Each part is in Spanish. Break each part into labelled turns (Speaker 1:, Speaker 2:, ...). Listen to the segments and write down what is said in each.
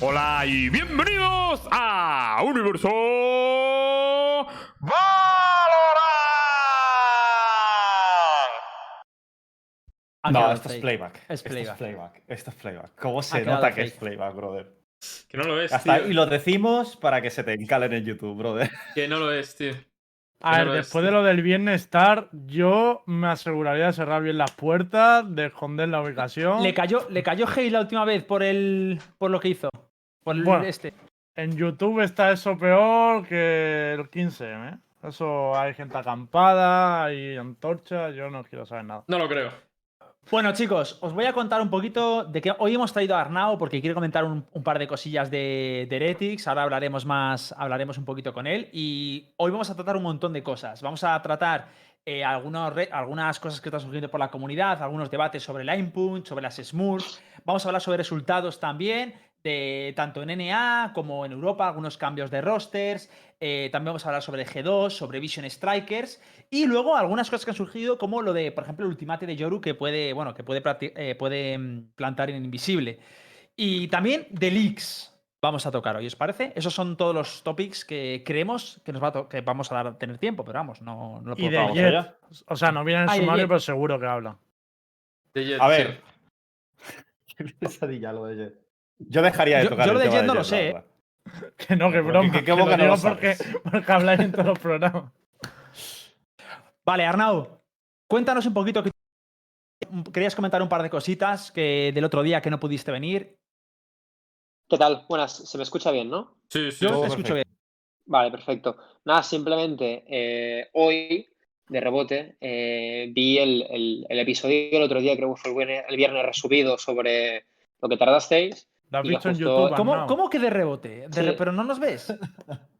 Speaker 1: Hola y bienvenidos a Universo Valorant.
Speaker 2: No, esto es playback.
Speaker 3: Es
Speaker 2: Esto es playback. Esto es playback. ¿Cómo se nota que es playback, brother?
Speaker 4: Que no lo es, tío.
Speaker 2: y lo decimos para que se te encalen en YouTube, brother.
Speaker 4: Que no lo es, tío.
Speaker 5: A ver, después de lo del viernes estar, yo me aseguraría de cerrar bien las puertas, de esconder la ubicación.
Speaker 3: Le cayó, le cayó Hey la última vez por el. por lo que hizo. Por
Speaker 5: Bueno.
Speaker 3: este.
Speaker 5: En YouTube está eso peor que el 15, ¿eh? Eso hay gente acampada, hay antorchas, yo no quiero saber nada.
Speaker 4: No lo creo.
Speaker 3: Bueno, chicos, os voy a contar un poquito de que hoy hemos traído a Arnau porque quiere comentar un, un par de cosillas de, de Heretics. Ahora hablaremos más, hablaremos un poquito con él. Y hoy vamos a tratar un montón de cosas. Vamos a tratar eh, algunos re- algunas cosas que están surgiendo por la comunidad, algunos debates sobre la input, sobre las Smurfs. Vamos a hablar sobre resultados también, de, tanto en NA como en Europa, algunos cambios de rosters. Eh, también vamos a hablar sobre G2, sobre Vision Strikers. Y luego algunas cosas que han surgido, como lo de, por ejemplo, el ultimate de Yoru que puede, bueno, que puede, eh, puede mm, plantar en invisible. Y también de leaks. Vamos a tocar hoy, ¿os parece? Esos son todos los topics que creemos que nos va a que vamos a dar, tener tiempo, pero vamos, no, no lo
Speaker 5: Y
Speaker 3: puedo
Speaker 5: de
Speaker 2: vamos
Speaker 5: Jet.
Speaker 2: allá.
Speaker 5: O sea, no viene en
Speaker 3: Ah, y
Speaker 5: sumario, pero seguro que habla.
Speaker 4: De Jet,
Speaker 2: A
Speaker 4: sí.
Speaker 2: ver. Qué pesadilla lo de Jet. Yo dejaría de
Speaker 3: Yo-
Speaker 2: tocar
Speaker 3: yo
Speaker 2: el
Speaker 3: lo de
Speaker 2: tema
Speaker 3: Jet no lo sé, ¿eh?
Speaker 5: Que no, que broma.
Speaker 2: que-
Speaker 5: Que,
Speaker 2: que- ¿cómo
Speaker 5: lo
Speaker 2: que no
Speaker 5: digo
Speaker 2: lo
Speaker 5: porque, porque habláis en todos los programas.
Speaker 3: Vale, Arnau, cuéntanos un poquito. que- Querías comentar un par de cositas que del otro día que no pudiste venir.
Speaker 6: ¿Qué tal? Buenas, se me escucha bien, ¿no?
Speaker 4: Sí, sí.
Speaker 3: Yo te escucho bien.
Speaker 6: Vale, perfecto. Nada, simplemente eh, hoy, de rebote, eh, vi el, el- el episodio el otro día, creo que fue el viernes, el viernes resubido sobre lo que tardasteis.
Speaker 5: Lo has visto en
Speaker 6: justo-
Speaker 5: YouTube.
Speaker 3: ¿Cómo, cómo que de rebote? De
Speaker 6: Sí.
Speaker 3: re- ¿Pero no nos ves?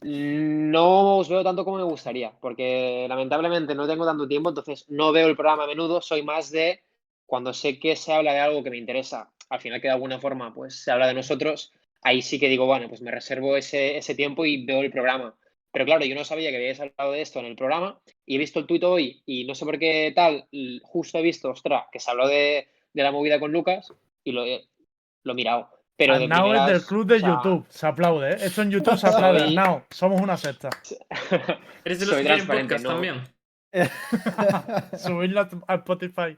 Speaker 6: No os veo tanto como me gustaría, porque lamentablemente no tengo tanto tiempo, entonces no veo el programa a menudo, soy más de cuando sé que se habla de algo que me interesa, al final que de alguna forma pues se habla de nosotros, ahí sí que digo, bueno, pues me reservo ese, ese tiempo y veo el programa. Pero claro, yo no sabía que habíais hablado de esto en el programa y he visto el tuit hoy y no sé por qué tal, justo he visto, ostras, que se habló de, de la movida con Lucas y lo he, lo he mirado. Pero de
Speaker 5: Arnau es del club de
Speaker 6: o sea,
Speaker 5: YouTube. Se aplaude, ¿eh? Esto en YouTube se aplaude.
Speaker 6: Soy-
Speaker 5: Arnau, somos una secta.
Speaker 4: Eres de los
Speaker 6: soy
Speaker 4: que tienen
Speaker 6: transparente,
Speaker 4: podcast
Speaker 6: no.
Speaker 4: también.
Speaker 5: Subidlo a- a Spotify.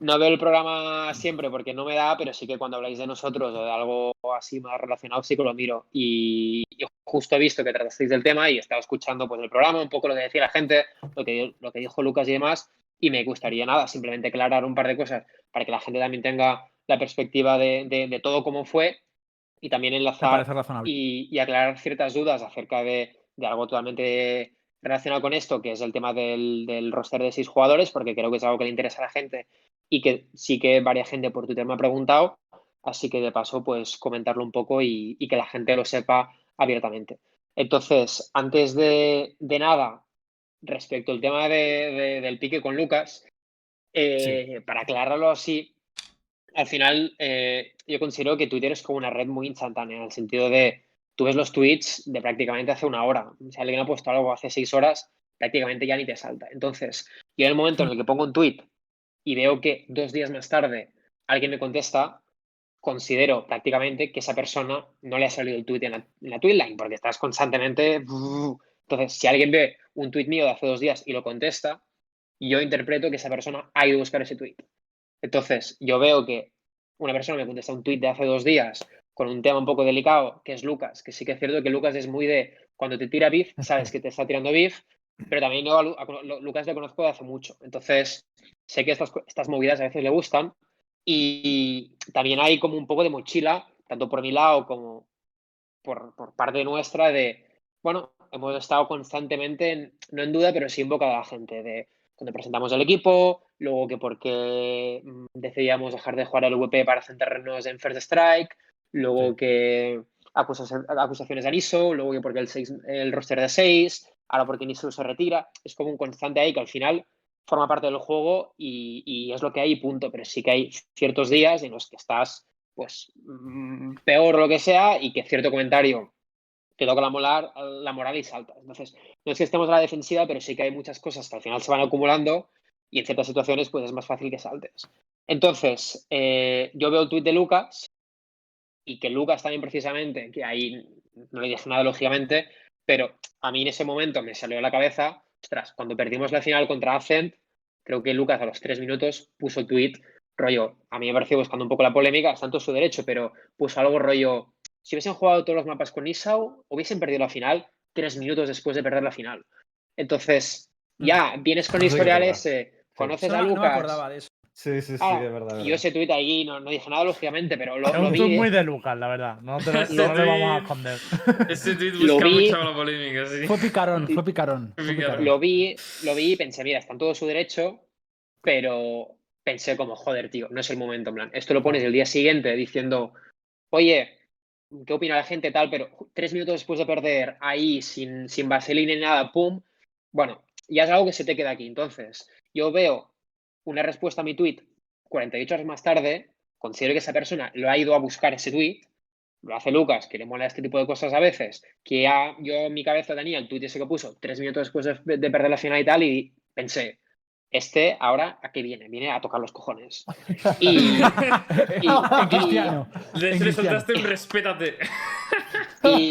Speaker 6: No veo el programa siempre porque no me da, pero sí que cuando habláis de nosotros o de algo así más relacionado, sí que lo miro. Y, y justo he visto que tratasteis del tema y estaba escuchando pues, el programa, un poco lo que decía la gente, lo que, lo que dijo Lucas y demás. Y me gustaría nada, simplemente aclarar un par de cosas para que la gente también tenga la perspectiva de, de- de todo cómo fue y también enlazar y, y aclarar ciertas dudas acerca de, de algo totalmente relacionado con esto, que es el tema del, del roster de seis jugadores, porque creo que es algo que le interesa a la gente y que sí que varias gente por Twitter me ha preguntado, así que de paso, pues comentarlo un poco y, y que la gente lo sepa abiertamente. Entonces, antes de, de nada, respecto al tema de- de- del pique con Lucas, eh, para aclararlo así, al final eh, yo considero que Twitter es como una red muy instantánea, en el sentido de tú ves los tweets de prácticamente hace una hora. Si alguien ha puesto algo hace seis horas, prácticamente ya ni te salta. Entonces, yo en el momento en el que pongo un tweet y veo que dos días más tarde alguien me contesta, considero prácticamente que esa persona no le ha salido el tweet en la, en la tweetline, porque estás constantemente. Entonces, si alguien ve un tweet mío de hace dos días y lo contesta, yo interpreto que esa persona ha ido a buscar ese tweet. Entonces, yo veo que una persona me contesta un tweet de hace dos días con un tema un poco delicado, que es Lucas, que sí que es cierto que Lucas es muy de cuando te tira beef, sabes que te está tirando beef, pero también yo a Lu- a Lu- Lu- Lucas le conozco de hace mucho. Entonces, sé que estas, estas movidas a veces le gustan y también hay como un poco de mochila, tanto por mi lado como por, por parte nuestra, de, bueno, hemos estado constantemente, en- no en duda, pero sí en boca de la gente, de cuando presentamos el equipo, luego que porque mm, decidíamos dejar de jugar el VP para centrarnos en First Strike, luego que acusaciones de Niso, luego que porque el, seis- el roster de 6, ahora porque Niso se retira, es como un constante ahí que al final forma parte del juego y, y es lo que hay punto, pero sí que hay ciertos días en los que estás pues mm, peor lo que sea y que cierto comentario te toca la moral, la moral y saltas. Entonces, no es que estemos a la defensiva, pero sí que hay muchas cosas que al final se van acumulando y en ciertas situaciones pues es más fácil que saltes. Entonces, eh, yo veo el tuit de Lucas y que Lucas también precisamente, que ahí no le dije nada lógicamente, pero a mí en ese momento me salió a la cabeza, ostras, cuando perdimos la final contra Accent, creo que Lucas a los tres minutos puso tweet, rollo, a mí me pareció buscando un poco la polémica, tanto su derecho, pero puso algo rollo, si hubiesen jugado todos los mapas con Isao, hubiesen perdido la final tres minutos después de perder la final. Entonces, ya, vienes con
Speaker 2: es
Speaker 6: historiales,
Speaker 2: verdad.
Speaker 6: eh, conoces a
Speaker 3: no, no me
Speaker 6: Lucas.
Speaker 3: acordaba de eso.
Speaker 2: Sí, sí, sí,
Speaker 6: Ah,
Speaker 2: de verdad. de
Speaker 6: y yo
Speaker 2: verdad.
Speaker 6: ese tweet ahí no, no dije nada, lógicamente, pero lo,
Speaker 5: Es
Speaker 6: lo vi.
Speaker 5: tweet
Speaker 6: eh.
Speaker 5: muy de Lucas, la verdad. No, te lo, no vamos a esconder.
Speaker 4: Ese tweet
Speaker 6: Lo
Speaker 4: busca
Speaker 6: vi-
Speaker 4: mucho la polémica, sí.
Speaker 3: Fue picarón, fue picarón. fue
Speaker 4: picarón.
Speaker 6: Lo vi, lo vi y pensé, mira, está en todo su derecho, pero pensé como, joder, tío, no es el momento, en plan. Esto lo pones el día siguiente diciendo, oye, ¿qué opina la gente tal? Pero tres minutos después de perder ahí, sin, sin vaselina ni nada, pum, bueno, ya es algo que se te queda aquí. Entonces, yo veo una respuesta a mi tweet 48 horas más tarde, considero que esa persona lo ha ido a buscar ese tweet, lo hace Lucas, que le mola este tipo de cosas a veces, que yo en mi cabeza tenía el tweet ese que puso tres minutos después de, de perder la final y tal, y pensé, este ahora a qué viene, viene a tocar los cojones. Y, y-
Speaker 3: En cristiano.
Speaker 4: Le,
Speaker 3: en
Speaker 4: le
Speaker 3: cristiano.
Speaker 4: soltaste un respétate.
Speaker 6: y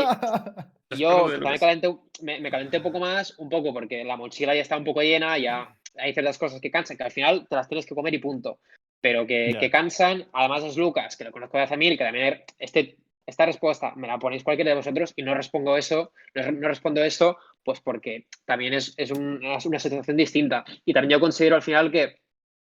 Speaker 6: yo también calenté, me, me calenté un poco más, un poco porque la mochila ya está un poco llena, ya hay ciertas cosas que cansan, que al final te las tienes que comer y punto. Pero que, que cansan, además es Lucas, que lo conozco de hace mil, que también este, esta respuesta me la ponéis cualquiera de vosotros y no respondo eso, no, no respondo eso, pues porque también es, es, un- es una situación distinta. Y también yo considero al final que,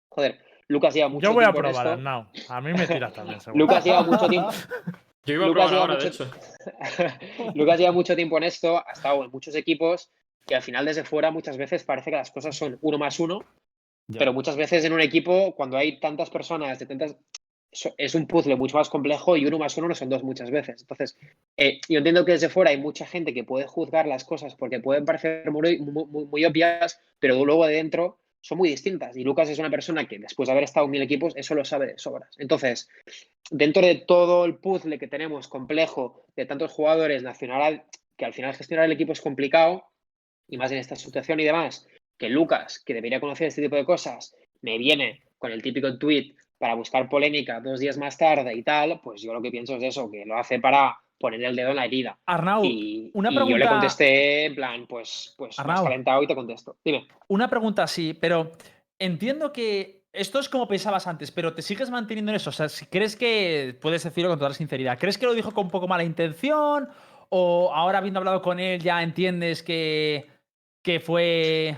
Speaker 6: joder, Lucas lleva mucho
Speaker 5: Yo voy a
Speaker 6: tiempo en
Speaker 5: probar,
Speaker 6: esto.
Speaker 5: Arnau. A mí me tiras también, seguro.
Speaker 6: Lucas lleva mucho tiempo.
Speaker 4: Yo iba a
Speaker 6: Lucas
Speaker 4: probar
Speaker 6: lleva
Speaker 4: ahora, de
Speaker 6: mucho-
Speaker 4: hecho.
Speaker 6: Lucas lleva mucho tiempo en esto, ha estado en muchos equipos y al final desde fuera muchas veces parece que las cosas son uno más uno,
Speaker 3: Ya.
Speaker 6: pero muchas veces en un equipo cuando hay tantas personas de tantas es un puzzle mucho más complejo y uno más uno no son dos muchas veces. Entonces, eh, yo entiendo que desde fuera hay mucha gente que puede juzgar las cosas porque pueden parecer muy, muy, muy- obvias, pero luego de dentro son muy distintas. Y Lucas es una persona que después de haber estado en mil equipos, eso lo sabe de sobras. Entonces, dentro de todo el puzzle que tenemos complejo de tantos jugadores nacional, que al final gestionar el equipo es complicado, y más en esta situación y demás, que Lucas, que debería conocer este tipo de cosas, me viene con el típico tweet para buscar polémica dos días más tarde y tal, pues yo lo que pienso es eso, que lo hace para poner el dedo en la herida.
Speaker 3: Arnau,
Speaker 6: y,
Speaker 3: una
Speaker 6: y yo le
Speaker 3: pregunta-
Speaker 6: contesté en plan, pues, pues más
Speaker 3: Arnau.
Speaker 6: calentado y te contesto. Dime.
Speaker 3: una pregunta así, pero entiendo que esto es como pensabas antes, pero te sigues manteniendo en eso. O sea, si crees que puedes decirlo con toda la sinceridad, ¿crees que lo dijo con un poco mala intención? ¿O ahora habiendo hablado con él ya entiendes que, que fue.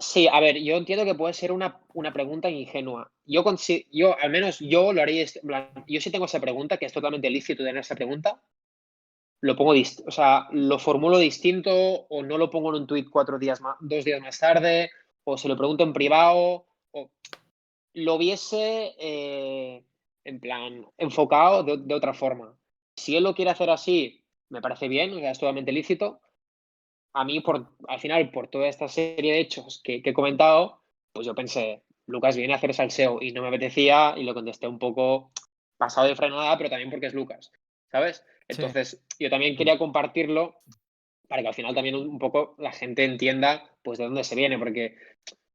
Speaker 6: Sí, a ver, yo entiendo que puede ser una, una pregunta ingenua. Yo, yo, al menos yo lo haría, plan, yo sí tengo esa pregunta, que es totalmente lícito tener esa pregunta, lo pongo, o sea, lo formulo distinto o no lo pongo en un tweet cuatro días más, dos días más tarde, o se lo pregunto en privado, o lo viese eh, en plan enfocado de, de otra forma. Si él lo quiere hacer así, me parece bien, o sea, es totalmente lícito a mí, por, al final, por toda esta serie de hechos que, que he comentado, pues yo pensé, Lucas viene a hacer salseo y no me apetecía y lo contesté un poco pasado de frenada, pero también porque es Lucas, ¿sabes? Entonces, yo también quería compartirlo para que al final también un poco la gente entienda pues de dónde se viene, porque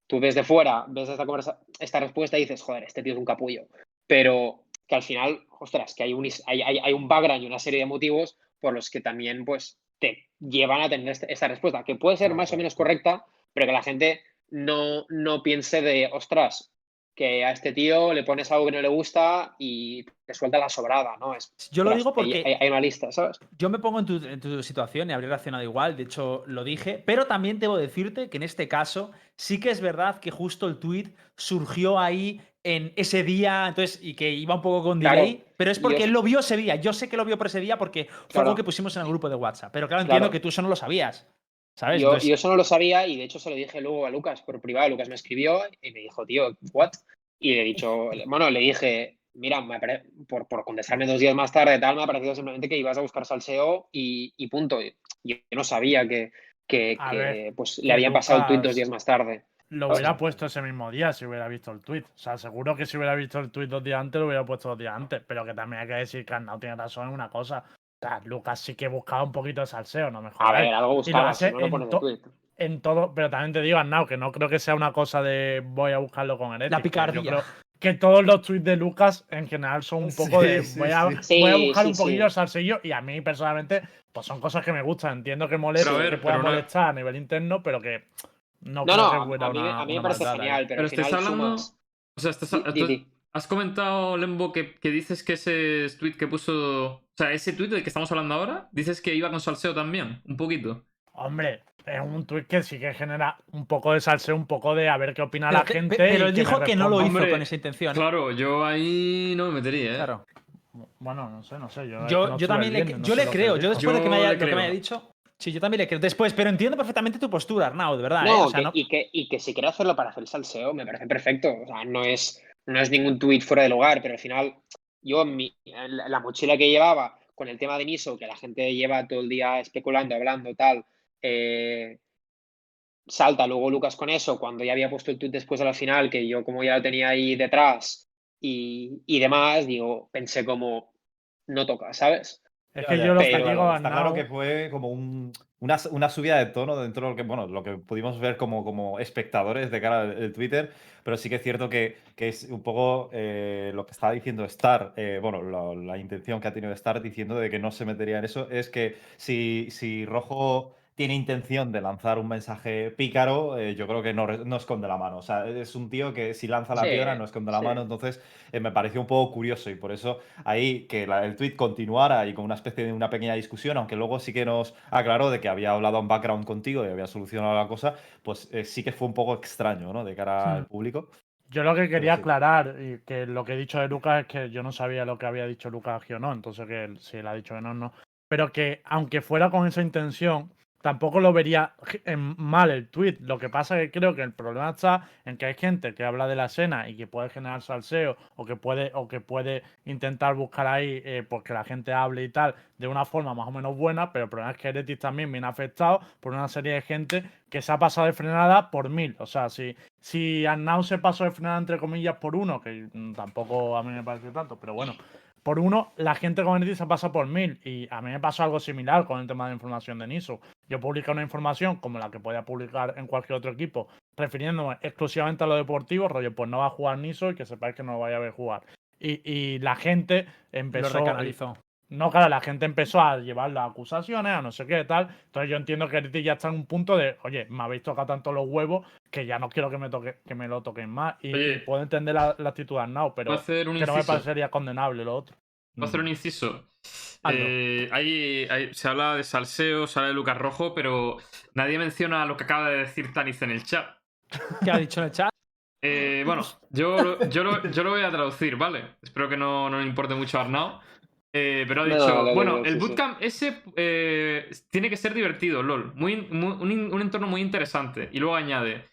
Speaker 6: tú desde fuera ves esta, conversa- esta respuesta y dices, joder, este tío es un capullo, pero que al final, ostras, que hay un, hay, hay- hay un background y una serie de motivos por los que también pues te llevan a tener este- esta respuesta, que puede ser más o menos correcta, pero que la gente no, no piense de, ostras, que a este tío le pones algo que no le gusta y te suelta la sobrada, ¿no? Es,
Speaker 3: Yo lo digo porque-
Speaker 6: hay, hay una lista, ¿sabes?
Speaker 3: Yo me pongo en tu, en tu situación y habría reaccionado igual, de hecho lo dije, pero también debo decirte que en este caso sí que es verdad que justo el tweet surgió ahí en ese día, entonces, y que iba un poco con
Speaker 6: Claro,
Speaker 3: delay, pero es porque él lo vio ese día. Yo sé que lo vio por ese día porque fue
Speaker 6: Claro.
Speaker 3: algo que pusimos en el grupo de WhatsApp, pero claro, entiendo
Speaker 6: Claro.
Speaker 3: que tú eso no lo sabías, ¿sabes?
Speaker 6: Yo,
Speaker 3: Entonces,
Speaker 6: yo eso no lo sabía y de hecho se lo dije luego a Lucas por privado. Lucas me escribió y me dijo, tío, ¿what? Y le he dicho, bueno, le dije, mira, me apare- por, por contestarme dos días más tarde, tal, me ha parecido simplemente que ibas a buscar salseo y, y punto. Y Yo no sabía que, que, que, pues, le habían pasado el tweet dos días más tarde.
Speaker 5: Lo hubiera puesto ese mismo día si hubiera visto el tweet. O sea, seguro que si hubiera visto el tweet dos días antes, lo hubiera puesto dos días antes. Pero que también hay que decir que Arnau tiene razón en una cosa. O sea, Lucas sí que buscaba un poquito de salseo, no me
Speaker 6: A
Speaker 5: jodas.
Speaker 6: ver, algo buscaba,
Speaker 5: hace
Speaker 6: si no, no
Speaker 5: en
Speaker 6: tweet.
Speaker 5: Todo, pero también te digo, Arnau, que no creo que sea una cosa de voy a buscarlo con Heretics.
Speaker 3: La
Speaker 5: que yo
Speaker 3: picardía.
Speaker 5: creo- que todos los tweets de Lucas en general son un poco
Speaker 2: Sí,
Speaker 5: de voy, a,
Speaker 6: sí.
Speaker 5: voy a buscar
Speaker 6: sí,
Speaker 5: un poquillo el salsillo y a mí personalmente pues son cosas que me gustan. Entiendo que molesta,
Speaker 4: Pero a ver,
Speaker 5: que pueda
Speaker 4: pero no-
Speaker 5: molestar a nivel interno, pero que no,
Speaker 6: No,
Speaker 5: creo
Speaker 6: no,
Speaker 5: que
Speaker 6: a, mí,
Speaker 5: una,
Speaker 6: a mí me parece
Speaker 5: maldad
Speaker 6: genial, pero,
Speaker 4: Pero
Speaker 6: al
Speaker 4: estáis
Speaker 6: final
Speaker 4: hablando.
Speaker 6: sumas-
Speaker 4: O sea, estás-
Speaker 6: di-
Speaker 4: tú-
Speaker 6: di.
Speaker 4: has comentado, Lembo, que, que dices que ese tweet que puso. O sea, ese tweet del que estamos hablando ahora, dices que iba con salseo también, un poquito.
Speaker 5: Hombre, es un tweet que sí que genera un poco de salseo, un poco de a ver qué opina
Speaker 3: Pero,
Speaker 5: la
Speaker 3: que-
Speaker 5: gente.
Speaker 3: pero él dijo que no lo hizo
Speaker 4: Hombre,
Speaker 3: con esa intención. ¿eh?
Speaker 4: Claro, yo ahí no me metería, ¿eh?
Speaker 3: Claro.
Speaker 5: Bueno, no sé, no sé. Yo,
Speaker 3: Yo,
Speaker 5: no
Speaker 3: yo también le, yo creo. Yo después de que me
Speaker 4: Yo
Speaker 3: haya,
Speaker 4: le
Speaker 3: lo que me
Speaker 4: creo.
Speaker 3: haya dicho. Sí, yo también le creo. Después, pero entiendo perfectamente tu postura, Arnaud, de verdad. ¿eh?
Speaker 6: No,
Speaker 3: O sea,
Speaker 6: que-
Speaker 3: no-
Speaker 6: Y, que, y que si quiere hacerlo para hacer el salseo, me parece perfecto. O sea, no es, no es ningún tuit fuera de lugar, pero al final, yo en mi- la mochila que llevaba con el tema de Niso, que la gente lleva todo el día especulando, hablando, tal, eh, salta luego Lucas con eso, cuando ya había puesto el tuit después de la final, que yo como ya lo tenía ahí detrás y, y demás, digo, pensé como, no toca, ¿sabes?
Speaker 5: Es que yo lo que digo,
Speaker 2: Está claro que fue como un- una, una subida de tono dentro de lo que, bueno, lo que pudimos ver como, como espectadores de cara al al Twitter, pero sí que es cierto que, que es un poco eh, lo que estaba diciendo Star, eh, bueno, la, la intención que ha tenido Star diciendo de que no se metería en eso, es que si, si Rojo tiene intención de lanzar un mensaje pícaro, eh, yo creo que no, esconde la mano. O sea, es un tío que si lanza la
Speaker 6: Sí,
Speaker 2: piedra no esconde la
Speaker 6: sí.
Speaker 2: mano, entonces eh, me pareció un poco curioso y por eso ahí que la- el tweet continuara y con una especie de una pequeña discusión, aunque luego sí que nos aclaró de que había hablado en background contigo y había solucionado la cosa, pues eh, sí que fue un poco extraño, ¿no? De cara al público.
Speaker 5: yo lo que quería
Speaker 2: sí.
Speaker 5: aclarar, y que lo que he dicho de Lucas es que yo no sabía lo que había dicho Lucas o no, entonces que él- si él ha dicho que no, no. Pero que aunque fuera con esa intención, tampoco lo vería en mal el tweet. Lo que pasa es que creo que el problema está en que hay gente que habla de la escena y que puede generar salseo o que puede, o que puede intentar buscar ahí eh, pues que la gente hable y tal de una forma más o menos buena, pero el problema es que Heretic también viene afectado por una serie de gente que se ha pasado de frenada por mil. O sea, si, si se pasó de frenada entre comillas por uno, que mm, tampoco a mí me parece tanto, pero bueno, por uno, la gente con Heretic se pasa por mil. Y a mí me pasó algo similar con el tema de información de Niso. Yo publico una información como la que podía publicar en cualquier otro equipo, refiriéndome exclusivamente a lo deportivo, rollo, pues no va a jugar Niso y que sepáis que no lo vaya a ver jugar. Y, y la gente
Speaker 3: lo
Speaker 5: empezó.
Speaker 3: recanalizó.
Speaker 5: No, claro, la gente empezó a llevar las acusaciones, a no sé qué tal. Entonces yo entiendo que ya está en un punto de, oye, me habéis tocado tanto los huevos que ya no quiero que me toque, que me lo toquen más. Y,
Speaker 4: Oye.
Speaker 5: y puedo entender la, la actitud de Arnau, pero
Speaker 4: hacer un
Speaker 5: que no me parecería condenable lo otro.
Speaker 4: Voy a hacer un inciso.
Speaker 3: Hazlo.
Speaker 4: Eh, hay- hay- se habla de salseo, se habla de Lucas Rojo, pero nadie menciona lo que acaba de decir Tanis en el chat.
Speaker 3: ¿Qué ha dicho en el chat?
Speaker 4: Eh, bueno, yo, lo- yo, lo, yo lo voy a traducir, ¿vale? Espero que no, no le importe mucho a Arnau. Eh, pero ha dicho,
Speaker 6: no, no,
Speaker 4: bueno,
Speaker 6: no,
Speaker 4: el
Speaker 6: sí.
Speaker 4: bootcamp ese eh, tiene que ser divertido, LOL. Muy, muy- un, entorno muy interesante. Y luego añade,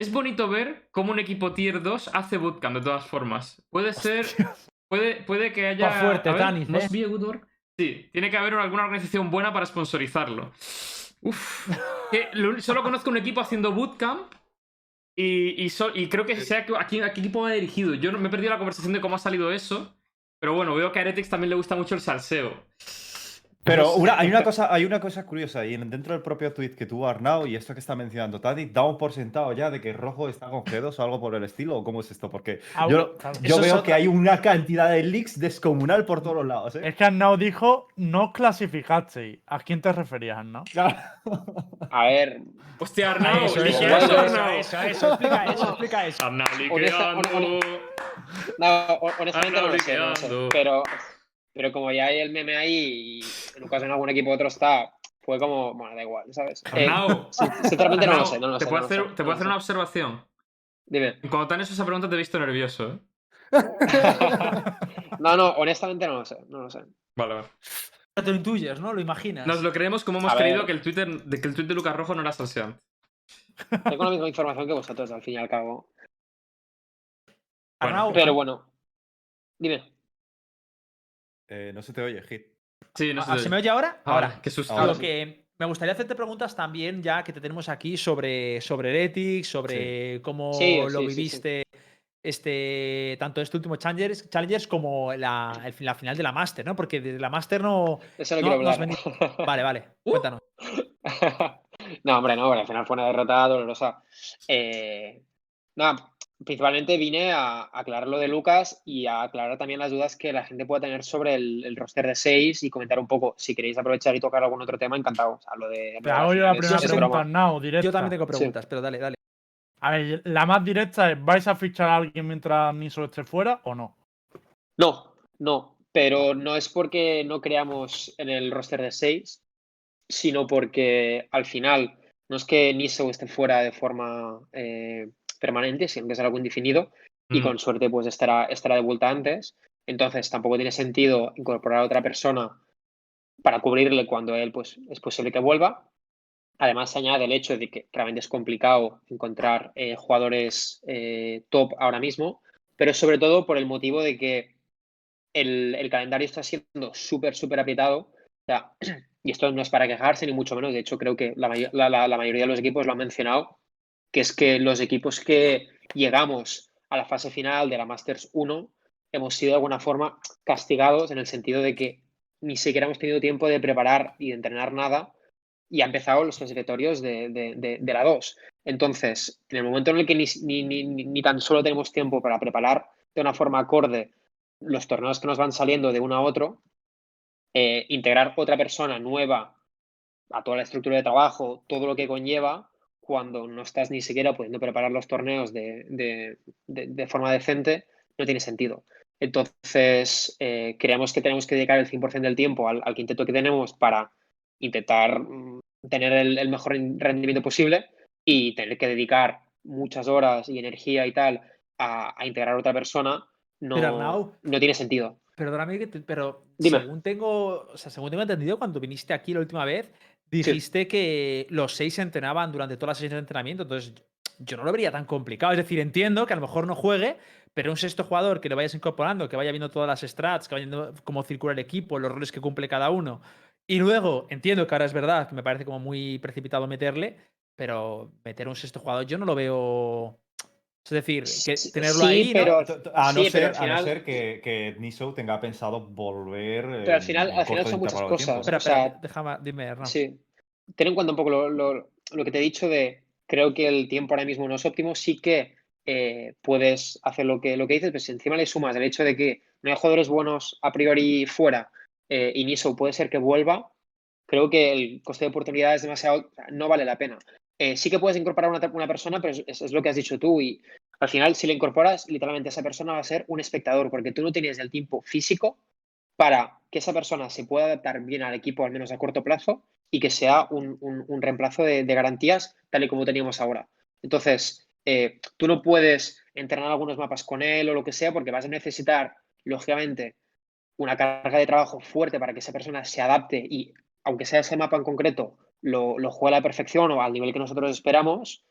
Speaker 4: es bonito ver cómo un equipo tier 2 hace bootcamp de todas formas. Puede ser, puede, puede que haya...
Speaker 3: Va fuerte,
Speaker 4: a ver,
Speaker 3: Tanis,
Speaker 4: ¿Must
Speaker 3: ¿eh?
Speaker 4: be a good work? Sí, tiene que haber alguna organización buena para sponsorizarlo. Uf, que lo- solo conozco un equipo haciendo bootcamp y, y, so- y creo que sea que- a quién, a qué equipo va dirigido. Yo no- me he perdido la conversación de cómo ha salido eso. Pero bueno, veo que a Heretics también le gusta mucho el salseo.
Speaker 2: Pero una, hay, una cosa, hay una cosa curiosa y en- dentro del propio tweet que tuvo Arnau y esto que está mencionando Tadi, damos por sentado ya de que Rojo está con G2 o algo por el estilo, o cómo es esto, porque
Speaker 5: Ah,
Speaker 2: yo, veo
Speaker 3: otra-
Speaker 2: que hay una cantidad de leaks descomunal por todos los lados. ¿eh?
Speaker 5: Es que Arnau dijo, no clasificasteis. ¿A quién te referías, Arnau?
Speaker 2: Claro.
Speaker 6: A ver,
Speaker 4: Hostia, Arnau,
Speaker 3: eso, eso,
Speaker 4: eso,
Speaker 3: eso,
Speaker 4: Arnau.
Speaker 3: eso, eso, explica eso, explica eso.
Speaker 4: Arnau liqueando.
Speaker 6: no, ho- honestamente no lo sé. Pero, pero como ya hay el meme ahí y Lucas en algún equipo otro está, fue como, bueno, da igual, ¿sabes? Eh, sinceramente no lo
Speaker 4: Arnau,
Speaker 6: sé, no lo
Speaker 4: te
Speaker 6: sé.
Speaker 4: puedo
Speaker 6: no lo
Speaker 4: hacer,
Speaker 6: sé,
Speaker 4: te
Speaker 6: no
Speaker 4: puedo
Speaker 6: lo
Speaker 4: hacer
Speaker 6: sé.
Speaker 4: una observación.
Speaker 6: Dime.
Speaker 4: Cuando te han hecho esa pregunta te he visto nervioso, ¿eh?
Speaker 6: no, no, honestamente no lo sé, no lo sé.
Speaker 4: Vale, vale.
Speaker 3: Te lo intuyes, ¿no? Lo imaginas.
Speaker 4: Nos lo creemos como hemos
Speaker 6: A
Speaker 4: creído
Speaker 6: ver.
Speaker 4: que el, Twitter, de que el tweet de Lucas Rojo no era salseante.
Speaker 6: Tengo la misma información que vosotros, al fin y al cabo.
Speaker 3: Arnau,
Speaker 6: Pero bueno, dime.
Speaker 2: Eh, no se te oye, Hit.
Speaker 4: Sí, no sé.
Speaker 3: Ah, ¿Se me oye ahora?
Speaker 4: Ahora, qué susto.
Speaker 2: Ahora sí.
Speaker 3: que me gustaría hacerte preguntas también, ya que te tenemos aquí, sobre, sobre Heretics, sobre cómo
Speaker 6: Sí,
Speaker 3: lo
Speaker 6: sí, sí, sí.
Speaker 3: viviste este tanto este último Challengers, Challengers como la, el- la final de la Master, ¿no? Porque de la Master no.
Speaker 6: Eso no,
Speaker 3: No, no
Speaker 6: hablar.
Speaker 3: Vale, vale.
Speaker 6: Uh.
Speaker 3: Cuéntanos.
Speaker 6: no, hombre, no, hombre, al final fue una derrota dolorosa. Eh, nada, principalmente vine a aclarar lo de Lucas y a aclarar también las dudas que la gente pueda tener sobre el, el roster de 6 y comentar un poco. Si queréis aprovechar y tocar algún otro tema, encantado. O sea, lo de,
Speaker 5: Te hago yo la primera pregunta. Arnau, directa.
Speaker 3: Yo también tengo preguntas, pero dale, dale.
Speaker 5: A ver, la más directa es: ¿vais a fichar a alguien mientras Niso esté fuera o no?
Speaker 6: No, no, pero no es porque no creamos en el roster de 6, sino porque al final no es que Niso esté fuera de forma eh, permanente, que es algo indefinido y
Speaker 2: Mm.
Speaker 6: con suerte pues estará, estará de vuelta antes. Entonces tampoco tiene sentido incorporar a otra persona para cubrirle cuando él pues es posible que vuelva. Además se añade el hecho de que realmente es complicado encontrar eh, jugadores eh, top ahora mismo, pero sobre todo por el motivo de que el, el calendario está siendo súper, súper apretado. O sea, y esto no es para quejarse, ni mucho menos. De hecho, creo que la, la- la- la mayoría de los equipos lo han mencionado, que es que los equipos que llegamos a la fase final de la Masters 1 hemos sido de alguna forma castigados en el sentido de que ni siquiera hemos tenido tiempo de preparar y de entrenar nada y ha empezado los clasificatorios de, de- de- la 2. Entonces, en el momento en el que ni, ni- ni- ni- ni tan solo tenemos tiempo para preparar de una forma acorde los torneos que nos van saliendo de uno a otro, eh, integrar otra persona nueva a toda la estructura de trabajo, todo lo que conlleva, cuando no estás ni siquiera pudiendo preparar los torneos de, de- de- de forma decente, no tiene sentido. Entonces, eh, creemos que tenemos que dedicar el 100% del tiempo al, al quinteto que tenemos para intentar mm, tener el, el mejor rendimiento posible y tener que dedicar muchas horas y energía y tal a, a integrar a otra persona no,
Speaker 3: Arnau,
Speaker 6: no tiene sentido.
Speaker 3: Perdóname, pero
Speaker 6: Dime.
Speaker 3: según tengo, o sea, según tengo entendido, cuando viniste aquí la última vez, dijiste que los seis se entrenaban durante todas las sesiones de entrenamiento. Entonces, yo no lo vería tan complicado. Es decir, entiendo que a lo mejor no juegue, pero un sexto jugador que lo vayas incorporando, que vaya viendo todas las strats, que vaya viendo cómo circula el equipo, los roles que cumple cada uno. Y luego, entiendo que ahora es verdad, que me parece como muy precipitado meterle, pero meter un sexto jugador yo no lo veo. Es decir, que tenerlo
Speaker 6: sí,
Speaker 3: ahí.
Speaker 6: pero-
Speaker 2: A no,
Speaker 6: Sí, pero
Speaker 2: ser,
Speaker 6: al
Speaker 2: a no
Speaker 6: final-
Speaker 2: ser que, que Niso tenga pensado volver.
Speaker 6: Pero al final- al son muchas
Speaker 2: tiempo.
Speaker 6: cosas.
Speaker 3: Espera,
Speaker 6: o sea,
Speaker 3: espera, déjame, dime, Hernán.
Speaker 6: Sí. Ten en cuenta un poco lo, lo- lo que te he dicho de creo que el tiempo ahora mismo no es óptimo. Sí que eh, puedes hacer lo que, lo que dices, pero si encima le sumas el hecho de que no hay jugadores buenos a priori fuera eh, y Niso puede ser que vuelva, creo que el coste de oportunidad es demasiado. no vale la pena. Eh, sí que puedes incorporar una, una persona, pero es, lo que has dicho tú. Y al final, si le incorporas, literalmente esa persona va a ser un espectador, porque tú no tienes el tiempo físico para que esa persona se pueda adaptar bien al equipo, al menos a corto plazo, y que sea un, reemplazo de, de garantías tal y como teníamos ahora. Entonces, eh, tú no puedes entrenar algunos mapas con él o lo que sea, porque vas a necesitar, lógicamente, una carga de trabajo fuerte para que esa persona se adapte y, aunque sea ese mapa en concreto, lo, lo juegue a la perfección o al nivel que nosotros esperamos,